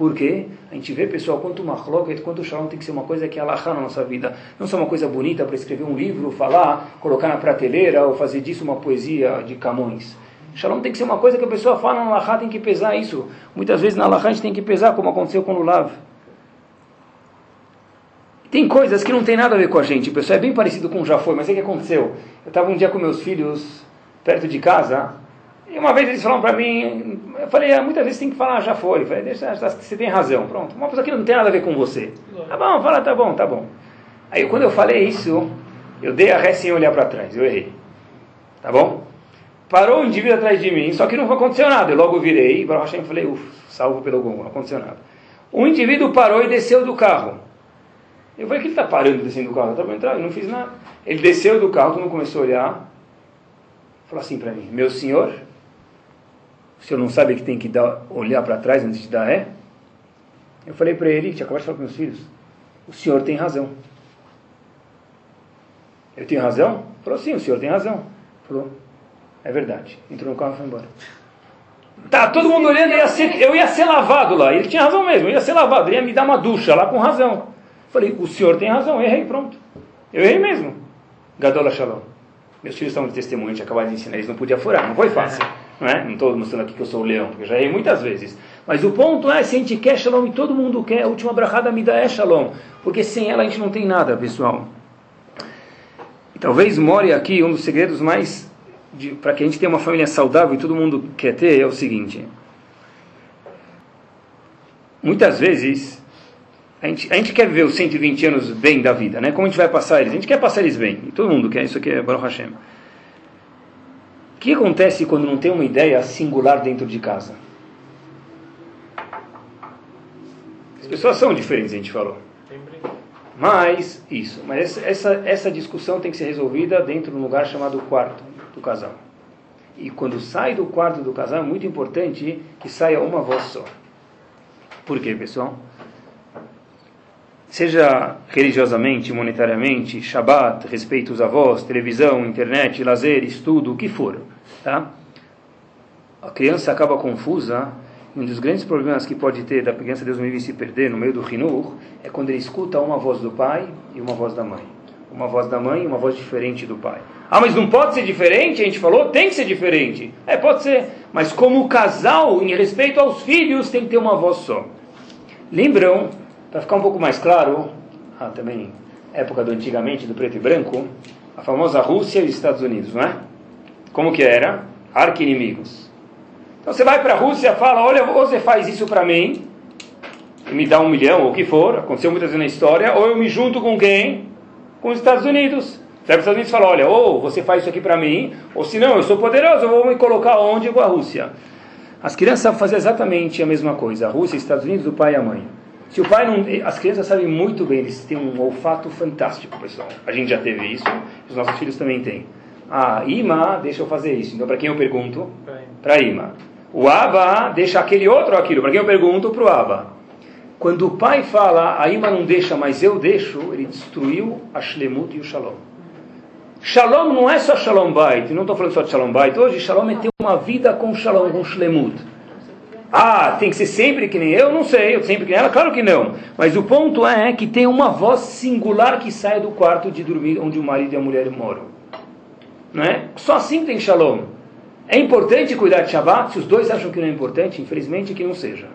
Por quê? A gente vê, pessoal, quanto Machloket, quanto Shalom tem que ser uma coisa que é alahá na nossa vida. Não só uma coisa bonita para escrever um livro, falar, colocar na prateleira ou fazer disso uma poesia de Camões. Shalom tem que ser uma coisa que a pessoa fala na alahá, tem que pesar isso. Muitas vezes na alahá a gente tem que pesar, como aconteceu com o Lulav. Tem coisas que não tem nada a ver com a gente, pessoal. É bem parecido com já foi, mas o que aconteceu? Eu estava um dia com meus filhos perto de casa e uma vez eles falaram para mim, eu falei, ah, muitas vezes tem que falar já foi. Eu falei, deixa, você tem razão, pronto. Uma pessoa que não tem nada a ver com você. Tá bom, fala, tá bom, tá bom. Aí quando eu falei isso, eu dei a ré sem olhar para trás, eu errei. Tá bom? Parou o indivíduo atrás de mim, só que não aconteceu nada. Eu logo virei, e falei, uff, salvo pelo gongo, não aconteceu nada. O indivíduo parou e desceu do carro. Eu falei, que ele está parando e descendo do carro? Eu entrar, eu não fiz nada. Ele desceu do carro, todo mundo começou a olhar. Falou assim para mim, meu senhor, o senhor não sabe que tem que dar, olhar para trás antes de dar ré? Eu falei para ele, tinha acabado de falar com meus filhos, o senhor tem razão. Eu tenho razão? Falou, sim, o senhor tem razão. Falou, é verdade. Entrou no carro e foi embora. Tá, todo mundo olhando, eu ia, ser, eu ia ser lavado lá. Ele tinha razão mesmo, eu ia ser lavado, ele ia me dar uma ducha lá com razão. Falei, o senhor tem razão, errei, pronto. Eu errei mesmo. Gadola Shalom. Meus filhos estão de testemunho, a gente acabou de ensinar, eles não podiam furar, não foi fácil. Não é? Não estou mostrando aqui que eu sou o leão, porque eu já errei muitas vezes. Mas o ponto é, se a gente quer Shalom e todo mundo quer, a última brachada me dá é Shalom. Porque sem ela a gente não tem nada, pessoal. E talvez more aqui um dos segredos mais para que a gente tenha uma família saudável e todo mundo quer ter é o seguinte. Muitas vezes a gente, a gente quer viver os 120 anos bem da vida, né? Como a gente vai passar eles? A gente quer passar eles bem. E todo mundo quer, isso aqui é Baruch Hashem. O que acontece quando não tem uma ideia singular dentro de casa? As pessoas são diferentes, a gente falou. Mas, isso. Mas essa, essa discussão tem que ser resolvida dentro de um lugar chamado quarto do casal. E quando sai do quarto do casal, é muito importante que saia uma voz só. Por quê, pessoal? seja religiosamente, monetariamente, Shabat, respeito aos avós, televisão, internet, lazer, estudo, o que for, tá? A criança acaba confusa. Um dos grandes problemas que pode ter da criança, Deus me livre, se perder no meio do rinur, é quando ele escuta uma voz do pai e uma voz da mãe. Uma voz da mãe e uma voz diferente do pai. Ah, mas não pode ser diferente? A gente falou, tem que ser diferente. É, pode ser. Mas como casal, em respeito aos filhos, tem que ter uma voz só. Lembram para ficar um pouco mais claro, ah, também época do antigamente, do preto e branco, a famosa Rússia e os Estados Unidos, não é? Como que era? Arqui-inimigos. Então você vai para a Rússia e fala, olha, ou você faz isso para mim, e me dá um milhão, ou o que for, aconteceu muitas vezes na história, ou eu me junto com quem? Com os Estados Unidos. Os Estados Unidos fala, olha, ou você faz isso aqui para mim, ou se não, eu sou poderoso, eu vou me colocar onde? Com a Rússia. As crianças sabem fazer exatamente a mesma coisa. A Rússia, os Estados Unidos, o pai e a mãe. Se o pai não. As crianças sabem muito bem, eles têm um olfato fantástico, pessoal. A gente já teve isso, os nossos filhos também têm. Ah, Ima, deixa eu fazer isso. Então, para quem eu pergunto? Para Ima. O Aba deixa aquele outro aquilo. Para quem eu pergunto? Para o Aba. Quando o pai fala, a Ima não deixa, mas eu deixo, ele destruiu a Shlemut e o Shalom. Shalom não é só Shalom Bait, não estou falando só de Shalom Bait. Hoje, Shalom é ter uma vida com Shalom, com Shlemut. Ah, tem que ser sempre que nem eu? Não sei, eu sempre que nem ela? Claro que não. Mas o ponto é que tem uma voz singular que sai do quarto de dormir onde o marido e a mulher moram. Não é? Só assim tem Shalom. É importante cuidar de Shabbat? Se os dois acham que não é importante, infelizmente que não seja.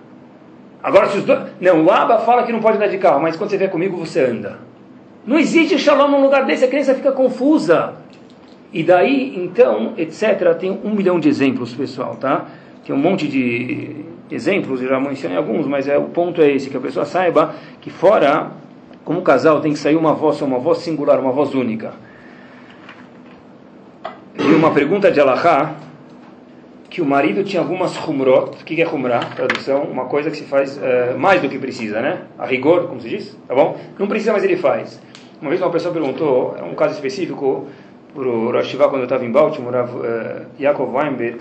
Agora, se os dois. Não, o Abba fala que não pode andar de carro, mas quando você vier comigo, você anda. Não existe Shalom num lugar desse, a criança fica confusa. E daí, então, etc. Tem um milhão de exemplos, pessoal, tá? Tem um monte de exemplos, eu já mencionei alguns, mas é, o ponto é esse, que a pessoa saiba que fora, como casal, tem que sair uma voz, uma voz singular, uma voz única. E uma pergunta de Alahá, que o marido tinha algumas humrot, o que é humrah, tradução? Uma coisa que se faz uh, mais do que precisa, né? A rigor, como se diz, tá bom? Não precisa, mas ele faz. Uma vez uma pessoa perguntou, é um caso específico, para o Rosh quando eu estava em Baltimore, uh, Yaakov Weinberg,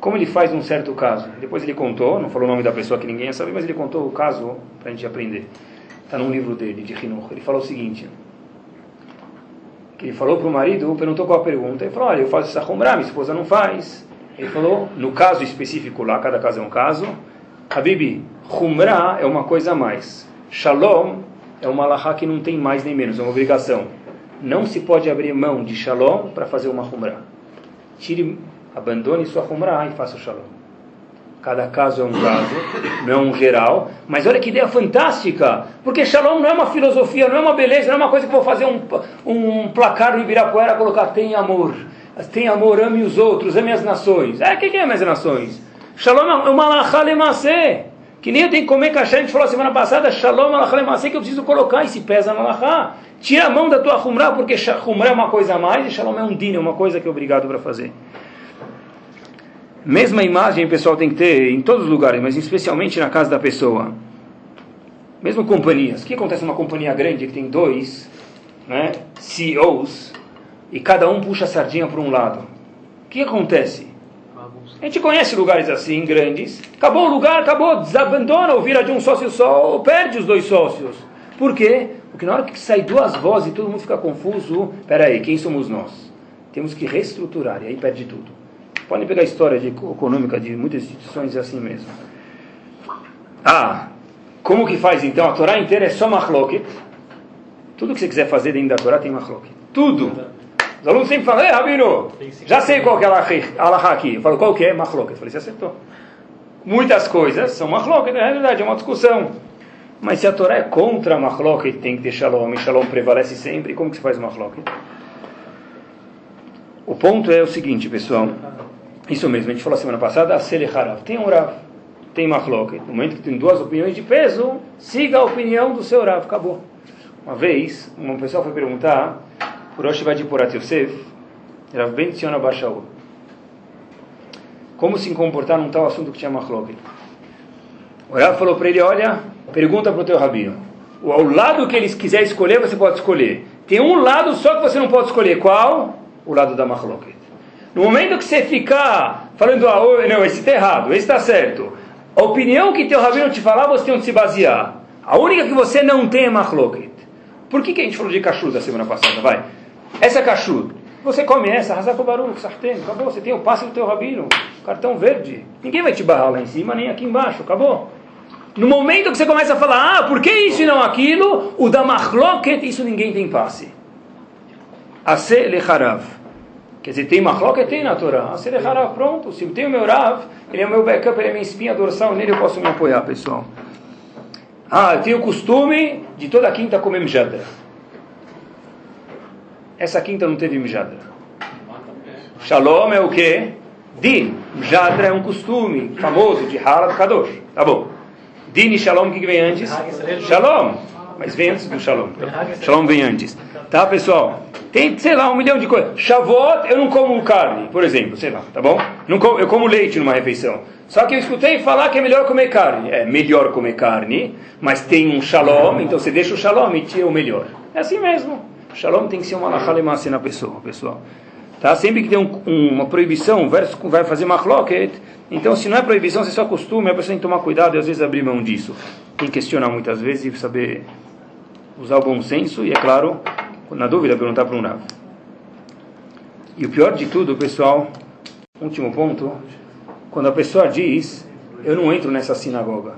como ele faz num certo caso. Depois ele contou, não falou o nome da pessoa que ninguém ia saber, mas ele contou o caso para a gente aprender. Está num livro dele, de Hinuch. Ele falou o seguinte, que ele falou para o marido, perguntou qual a pergunta, ele falou, olha, eu faço essa minha esposa não faz. Ele falou, no caso específico lá, cada caso é um caso, Habibi, Humra é uma coisa a mais. Shalom é uma alahá que não tem mais nem menos, é uma obrigação não se pode abrir mão de shalom para fazer uma humrah. Tire, abandone sua humrah e faça o shalom. Cada caso é um caso, não é um geral. Mas olha que ideia fantástica! Porque shalom não é uma filosofia, não é uma beleza, não é uma coisa que vou fazer um, um placar no Ibirapuera colocar tem amor. Tem amor, ame os outros, ame as nações. É, o que, que é as nações? Shalom é uma lachá Que nem eu tenho que comer cachê, a gente falou semana passada, shalom alachá que eu preciso colocar e se pesa na lachá. Tira a mão da tua humrah, porque humrah é uma coisa a mais e shalom é um din, é uma coisa que é obrigado para fazer. Mesma imagem o pessoal tem que ter em todos os lugares, mas especialmente na casa da pessoa. Mesmo companhias. O que acontece numa companhia grande que tem dois né, CEOs e cada um puxa a sardinha para um lado? O que acontece? A gente conhece lugares assim, grandes. Acabou o lugar, acabou, desabandona ou vira de um sócio só ou perde os dois sócios. Por quê? Porque na hora que sai duas vozes e todo mundo fica confuso, peraí, quem somos nós? Temos que reestruturar, e aí perde tudo. Podem pegar a história de, econômica de muitas instituições é assim mesmo. Ah, como que faz então? A Torá inteira é só machloket. Tudo que você quiser fazer dentro da Torá tem machloket. Tudo. Os alunos sempre falam, ei, Rabino, já sei qual que é a Alaha aqui. Eu falo, qual que é? Machloket. Eu falei, você acertou. Muitas coisas são machloket, na realidade é uma discussão. Mas se a Torá é contra a Mahloket, tem que ter Shalom, e Shalom prevalece sempre, como que se faz Mahloket? O ponto é o seguinte, pessoal. Isso mesmo, a gente falou semana passada, a Selecharav. Tem um Rav, tem Mahloket. No momento que tem duas opiniões de peso, siga a opinião do seu Rav, acabou. Uma vez, uma pessoa foi perguntar, por Rosh Vadipurat Yosef, Rav Ben Tzion Bashaul, como se comportar num tal assunto que tinha Mahloket. O Rav falou para ele, olha, Pergunta para o teu rabino. O lado que eles quiser escolher, você pode escolher. Tem um lado só que você não pode escolher. Qual? O lado da mahloket. No momento que você ficar falando, ah, não, esse está errado, esse está certo. A opinião que teu rabino te falar, você tem onde se basear. A única que você não tem é mahloket. Por que, que a gente falou de kashrut da semana passada? Vai. Essa é kashrut. Você come essa, Hazako Baruch, Sartem, acabou. Você tem o passe do teu rabino, cartão verde. Ninguém vai te barrar lá em cima, nem aqui embaixo, acabou. No momento que você começa a falar, ah, por que isso e não aquilo? O da machloket, isso ninguém tem passe. Ase lecharav. Quer dizer, tem machloket, tem na Torá. Ase lecharav, pronto. Se eu tenho meu rav, ele é o meu backup, ele é minha espinha dorsal, nele eu posso me apoiar, pessoal. Ah, eu tenho o costume de toda quinta comer mjadra. Essa quinta não teve mjadra. Shalom é o quê? Din. Mjadra é um costume famoso de Halad Kadosh. Tá bom. Din e Shalom, o que vem antes? Shalom. Mas vem antes do Shalom. Shalom vem antes. Tá, pessoal? Tem, sei lá, um milhão de coisas. Shavuot, eu não como carne, por exemplo, sei lá, tá bom? Não como, eu como leite numa refeição. Só que eu escutei falar que é melhor comer carne. É melhor comer carne, mas tem um Shalom, então você deixa o Shalom e tira o melhor. É assim mesmo. Shalom tem que ser uma lachalemasse na pessoa, pessoal. Tá? Sempre que tem um, uma proibição, o verso vai fazer machloket, então se não é proibição, você só costume, a pessoa tem que tomar cuidado e às vezes abrir mão disso. Tem que questionar muitas vezes e saber usar o bom senso e, é claro, na dúvida, perguntar para um Rav. E o pior de tudo, pessoal, último ponto, quando a pessoa diz, eu não entro nessa sinagoga.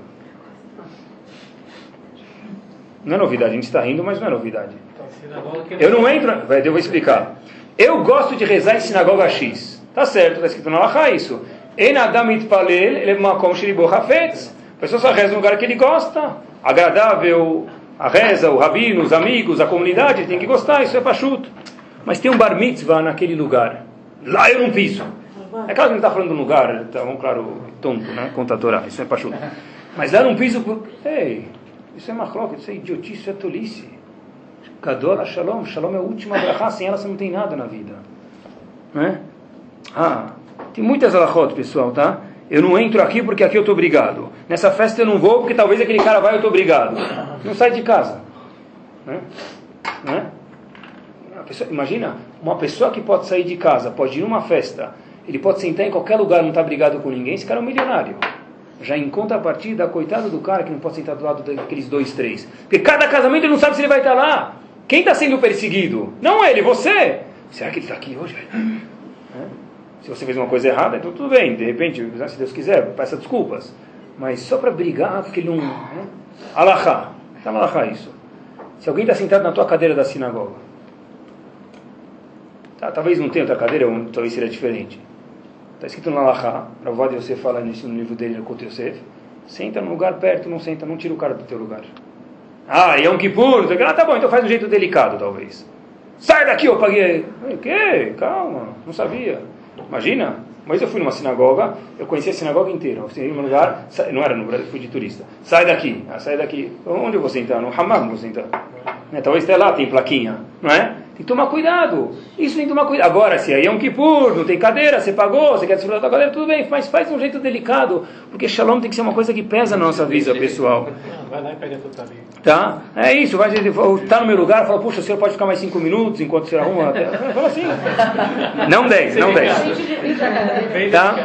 Não é novidade, a gente está rindo, mas não é novidade. Eu não entro, eu vou explicar. Eu gosto de rezar em sinagoga X. Tá certo, está escrito na Lacha isso. Hafetz. A pessoa só reza no lugar que ele gosta. Agradável, a reza, o rabino, os amigos, a comunidade, tem que gostar, isso é pachuto. Mas tem um bar mitzvah naquele lugar. Lá eu não piso. É claro que não está falando de um lugar, tá um claro, tonto, né? Conta a Torá, isso é pachuto. Mas lá não piso por... Ei, isso é macroca, isso é idiotice, isso é tolice. Gadol Shalom, Shalom é a última brachá, sem ela você não tem nada na vida. Né? Ah, tem muitas alachot, pessoal, tá? Eu não entro aqui porque aqui eu estou obrigado. Nessa festa eu não vou porque talvez aquele cara vai eu estou obrigado. Não sai de casa. Né? Né? Pessoa, imagina, uma pessoa que pode sair de casa, pode ir numa festa, ele pode sentar em qualquer lugar, não está brigado com ninguém, esse cara é um milionário. Já em contrapartida, coitado do cara que não pode sentar do lado daqueles dois, três. Porque cada casamento ele não sabe se ele vai estar lá. Quem está sendo perseguido? Não ele, você. Será que ele está aqui hoje? É? Se você fez uma coisa errada, então tudo bem. De repente, se Deus quiser, peça desculpas. Mas só para brigar, porque ele não. Né? Alahá. Está na Alahá isso. Se alguém está sentado na tua cadeira da sinagoga, tá, talvez não tenha outra cadeira, talvez seria diferente. Está escrito na Alahá, Ravod você fala nisso no livro dele, no Kot Yosef. Senta num lugar perto, não senta, não tira o cara do teu lugar. Ah, Yom Kippur, ah, tá bom, então faz um jeito delicado, talvez. Sai daqui, eu paguei. O quê? Calma, não sabia. Imagina, mas eu fui numa sinagoga, eu conheci a sinagoga inteira. Eu fui lugar, não era no Brasil, fui de turista. Sai daqui, ah, sai daqui. Onde eu vou? No Hammam vou sentar. É, talvez até lá tem plaquinha, não é? Tem que tomar cuidado. Isso tem que tomar cuidado. Agora, se aí é um Kippur, não tem cadeira, você pagou, você quer desfrutar da cadeira, tudo bem, mas faz de um jeito delicado, porque Shalom tem que ser uma coisa que pesa na nossa vida, pessoal. Vai lá e pega tudo Tá? É isso, vai estar no meu lugar, fala, puxa, o senhor pode ficar mais cinco minutos enquanto você arruma. Fala assim. Não dez, não dez. Tá?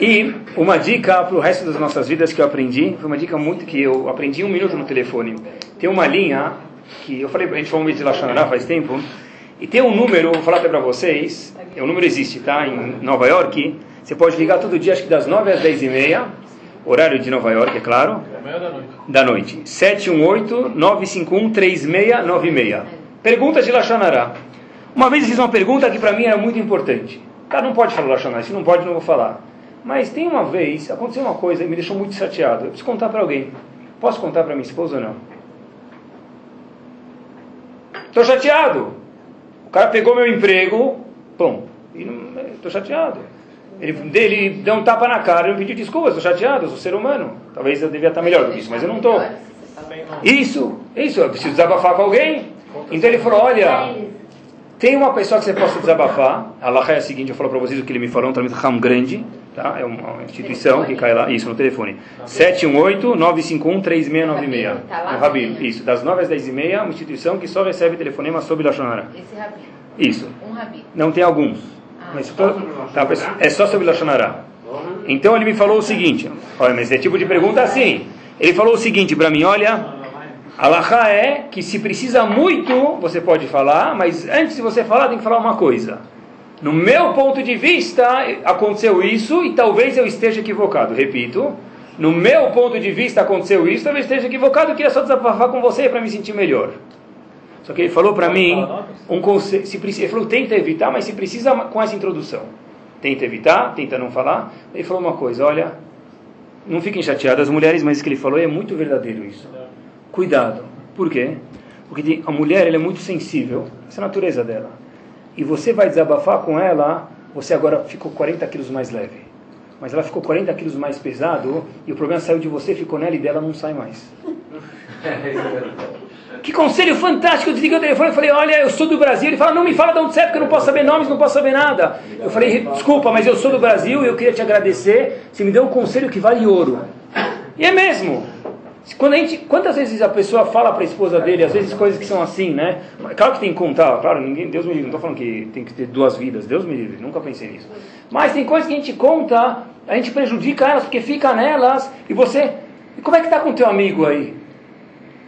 E uma dica para o resto das nossas vidas que eu aprendi, foi uma dica muito que eu aprendi um minuto no telefone. Tem uma linha que eu falei, a gente falou muito de Lachonará faz tempo, e tem um número, vou falar até para vocês, o é número existe, tá? Em Nova York, você pode ligar todo dia, acho que das 9 às 10 e meia, horário de Nova York, é claro. Da noite. 718-951-3696. Perguntas de Lachonará. Uma vez eu fiz uma pergunta que para mim era muito importante. Cara, não pode falar Lachonará, se não pode, não vou falar. Mas tem uma vez, aconteceu uma coisa que me deixou muito chateado. Eu preciso contar para alguém. Posso contar para minha esposa ou não? Estou chateado. O cara pegou meu emprego, pum, e estou chateado. Ele, ele deu um tapa na cara e me pediu desculpas, estou chateado, eu sou ser humano. Talvez eu devia estar melhor do que isso, mas eu não estou. Isso, isso, eu preciso desabafar com alguém. Então ele falou, olha, tem uma pessoa que você possa desabafar. Allah é a seguinte, eu falo para vocês o que ele me falou, um talmud grande. Tá? É uma instituição que cai lá, isso no telefone. 718-951-3696. Tá o Rabino, isso. Das 9 às 10 e meia, uma instituição que só recebe telefonema sobre Lachonara. Esse Rabino. Isso. Um Rabino. Não tem alguns. Ah, mas tô, tá, é só sobre Lachonara. Então ele me falou o seguinte, olha, mas é tipo de pergunta assim. Ele falou o seguinte para mim, olha, Alahá é que se precisa muito, você pode falar, mas antes de você falar, tem que falar uma coisa. No meu ponto de vista, aconteceu isso e talvez eu esteja equivocado. Repito, no meu ponto de vista aconteceu isso, talvez esteja equivocado. Eu queria só desabafar com você para me sentir melhor. Só que ele falou para mim um conselho. Se, ele falou tenta evitar, mas se precisa com essa introdução. Tenta evitar, tenta não falar. Ele falou uma coisa: olha, não fiquem chateadas, mulheres, mas isso que ele falou é muito verdadeiro isso. Cuidado. Por quê? Porque a mulher ela é muito sensível, essa é a natureza dela e você vai desabafar com ela, você agora ficou 40 quilos mais leve. mas ela ficou 40 quilos mais pesado e o problema saiu de você, ficou nela e dela não sai mais. Que conselho fantástico! Eu desliguei o telefone e falei, olha, eu sou do Brasil. Ele fala, não me fala de onde você é, porque eu não posso saber nomes, não posso saber nada. Eu falei, desculpa, mas eu sou do Brasil e eu queria te agradecer. Você me deu um conselho que vale ouro. E é mesmo. Quando a gente, quantas vezes a pessoa fala para a esposa dele, às vezes coisas que são assim, né? Claro que tem que contar, claro, ninguém, Deus me livre, não estou falando que tem que ter duas vidas, Deus me livre, nunca pensei nisso. Mas tem coisas que a gente conta, a gente prejudica elas porque fica nelas, e você, e como é que está com o teu amigo aí?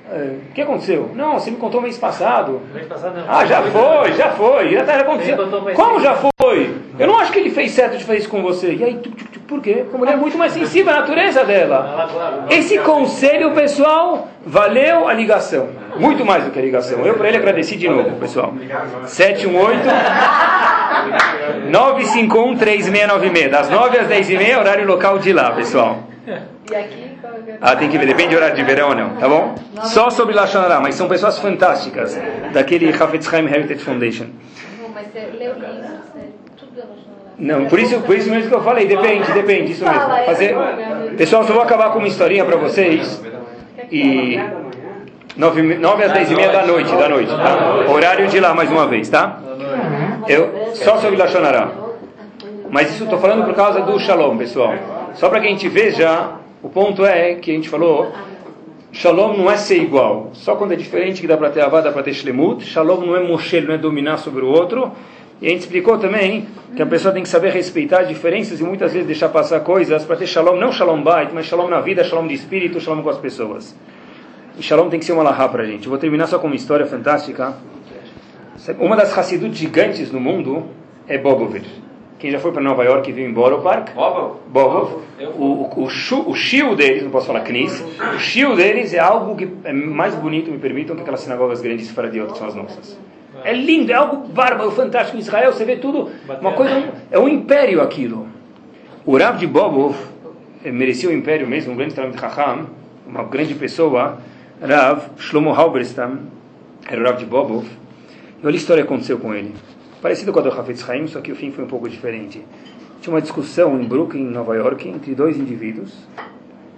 É, o que aconteceu? Não, você me contou mês passado. Mês passado não. Ah, já foi, já foi. Já está acontecendo. Como já foi? Eu não acho que ele fez certo de fazer isso com você. E aí, por quê? Porque a mulher é muito mais sensível à natureza dela. Esse conselho, pessoal, valeu a ligação. Muito mais do que a ligação. Eu para ele agradeci de novo, pessoal. 718 951 3696. Das 9 às 10 e meia, horário local de lá, pessoal. E aqui? Ah, tem que ver, depende do horário de verão ou não, tá bom? Só sobre Lashon Hara, mas são pessoas fantásticas, daquele Hafetz Heritage Foundation. Você leu tudo Não, por isso, por isso mesmo que eu falei, depende, depende, isso mesmo. Fazer... Pessoal, só vou acabar com uma historinha para vocês. E 9, 9 às 10 e meia da noite, da noite, tá? Horário de lá, mais uma vez, tá? Eu, só sobre Lashon Hara. Mas isso estou falando por causa do Shalom, pessoal. Só para que a gente veja o ponto é que a gente falou, Shalom não é ser igual. Só quando é diferente que dá para ter avá, dá para ter shlemut. Shalom não é moshe, não é dominar sobre o outro. E a gente explicou também que a pessoa tem que saber respeitar as diferenças e muitas vezes deixar passar coisas para ter shalom, não shalom bait, mas shalom na vida, shalom de espírito, shalom com as pessoas. E shalom tem que ser uma lahá para a gente. Vou terminar só com uma história fantástica. Uma das Hassidut gigantes no mundo é Bobovich. Quem já foi para Nova York e viu em Borough Park? Bobov. Bobov. O, o, o, o shio deles, não posso falar knis, o shio deles é algo que é mais bonito, me permitam, que aquelas sinagogas grandes faradiot que são as nossas. É lindo, é algo bárbaro, fantástico. Em Israel você vê tudo, uma coisa, é um império aquilo. O Rav de Bobov merecia o império mesmo, um grande de Chacham, uma grande pessoa, Rav Shlomo Halberstam, era o Rav de Bobov. E olha a história que aconteceu com ele parecido com a do Hafetz Haim, só que o fim foi um pouco diferente. Tinha uma discussão em Brooklyn, Nova York, entre dois indivíduos,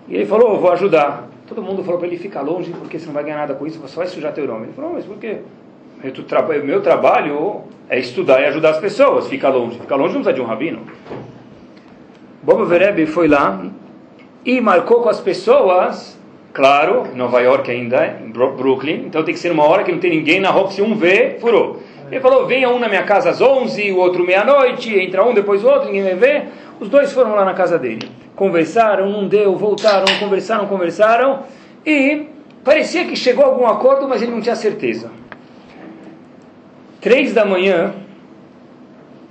e ele falou, vou ajudar. Todo mundo falou para ele, ficar longe, porque você não vai ganhar nada com isso, você vai sujar teu nome. Ele falou, mas por quê? O meu trabalho é estudar e ajudar as pessoas, fica longe. Fica longe não precisa de um rabino. Bob Vereb foi lá e marcou com as pessoas, claro, Nova York ainda, em Brooklyn, então tem que ser uma hora que não tem ninguém na rua, se um vê, furou. Ele falou: venha um na minha casa às 11, o outro meia-noite, entra um, depois o outro, ninguém vai ver. Os dois foram lá na casa dele. Conversaram, não deu, voltaram, conversaram, conversaram. E parecia que chegou a algum acordo, mas ele não tinha certeza. Três da manhã,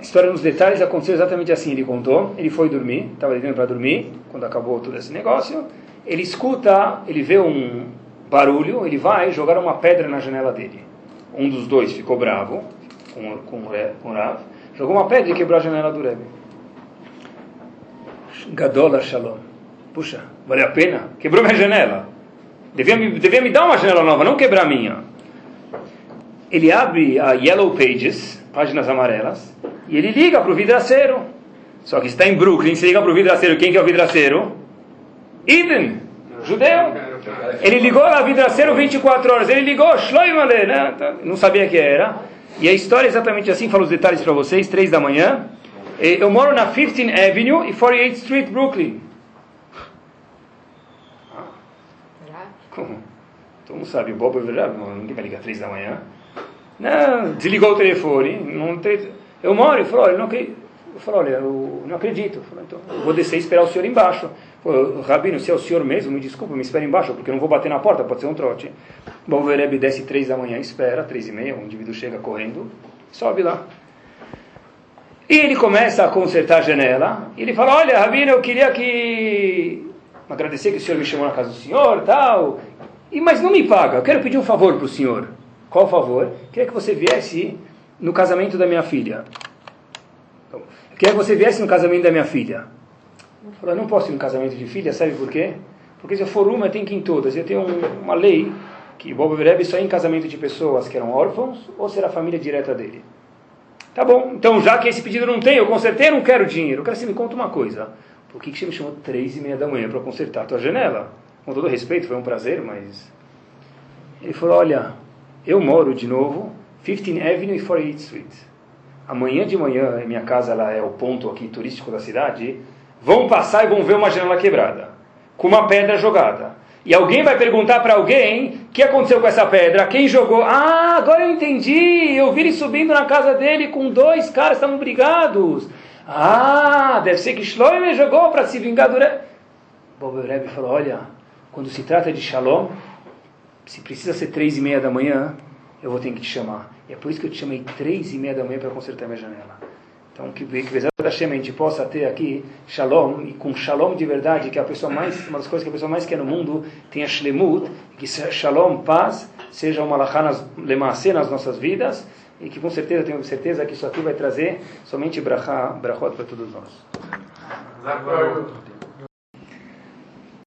história nos detalhes aconteceu exatamente assim. Ele contou. Ele foi dormir, estava deitando para dormir, quando acabou todo esse negócio. Ele escuta, ele vê um barulho, ele vai jogar uma pedra na janela dele um dos dois ficou bravo com, com, com Rav, jogou uma pedra e quebrou a janela do Rebbe. Gadola Shalom. Puxa, vale a pena? Quebrou minha janela. Devia me, devia me dar uma janela nova, não quebrar minha. Ele abre a Yellow Pages, páginas amarelas, e ele liga para o vidraceiro. Só que está em Brooklyn, se liga para o vidraceiro. Quem que é o vidraceiro? Eden, judeu. Ele ligou na vidraceiro 24 horas. Ele ligou, Shloimale, né? Tá, não sabia que era. E a história é exatamente assim, falo os detalhes para vocês, 3 da manhã. Eu moro na 15th Avenue e 48th Street, Brooklyn. Como? Todo mundo sabe, o Bob verdade, ninguém vai ligar 3 da manhã. Não, desligou o telefone. Não tem, eu moro, ele falou, olha, não acredito. Eu falei, olha, eu não acredito. Eu falei, então, eu vou descer e esperar o senhor embaixo. Rabino, se é o senhor mesmo, me desculpa, me espera embaixo, porque eu não vou bater na porta, pode ser um trote. Bom, o Vereb desce três da manhã, espera, três e meia, o indivíduo chega correndo, sobe lá. E ele começa a consertar a janela, e ele fala, olha, Rabino, eu queria que... Agradecer que o senhor me chamou na casa do senhor, tal, e, mas não me paga, eu quero pedir um favor para o senhor. Qual favor? Queria que você viesse no casamento da minha filha. Então, queria que você viesse no casamento da minha filha. Falou, não posso ir no casamento de filha, sabe por quê? Porque se eu for uma, tenho que ir em todas. Eu tenho um, uma lei que Bob Vereb só é em casamento de pessoas que eram órfãos ou será a família direta dele. Tá bom, então já que esse pedido não tem, eu consertei, não quero dinheiro. Eu quero que você me conta uma coisa. Por que, que você me chamou três e meia da manhã para consertar a tua janela? Com todo respeito, foi um prazer, mas... Ele falou, olha, eu moro de novo 15 Avenue e 48th Street. Amanhã de manhã, minha casa lá é o ponto aqui turístico da cidade, vão passar e vão ver uma janela quebrada, com uma pedra jogada. E alguém vai perguntar para alguém o que aconteceu com essa pedra, quem jogou. Ah, agora eu entendi, eu vi ele subindo na casa dele com dois caras, estavam brigados. Ah, deve ser que Shlomo jogou para se vingar do Rebbe. Bob Rebbe falou, olha, quando se trata de Shalom, se precisa ser três e meia da manhã, eu vou ter que te chamar. E é por isso que eu te chamei três e meia da manhã para consertar minha janela. Então, que, que Bezerra Hashem a gente possa ter aqui Shalom, e com Shalom de verdade, que é a pessoa mais, uma das coisas que a pessoa mais quer no mundo, tem a Shlemut, que Shalom, paz, seja uma lachá lemacê nas nossas vidas, e que com certeza, tenho certeza que isso aqui vai trazer somente brachá, brachot para todos nós.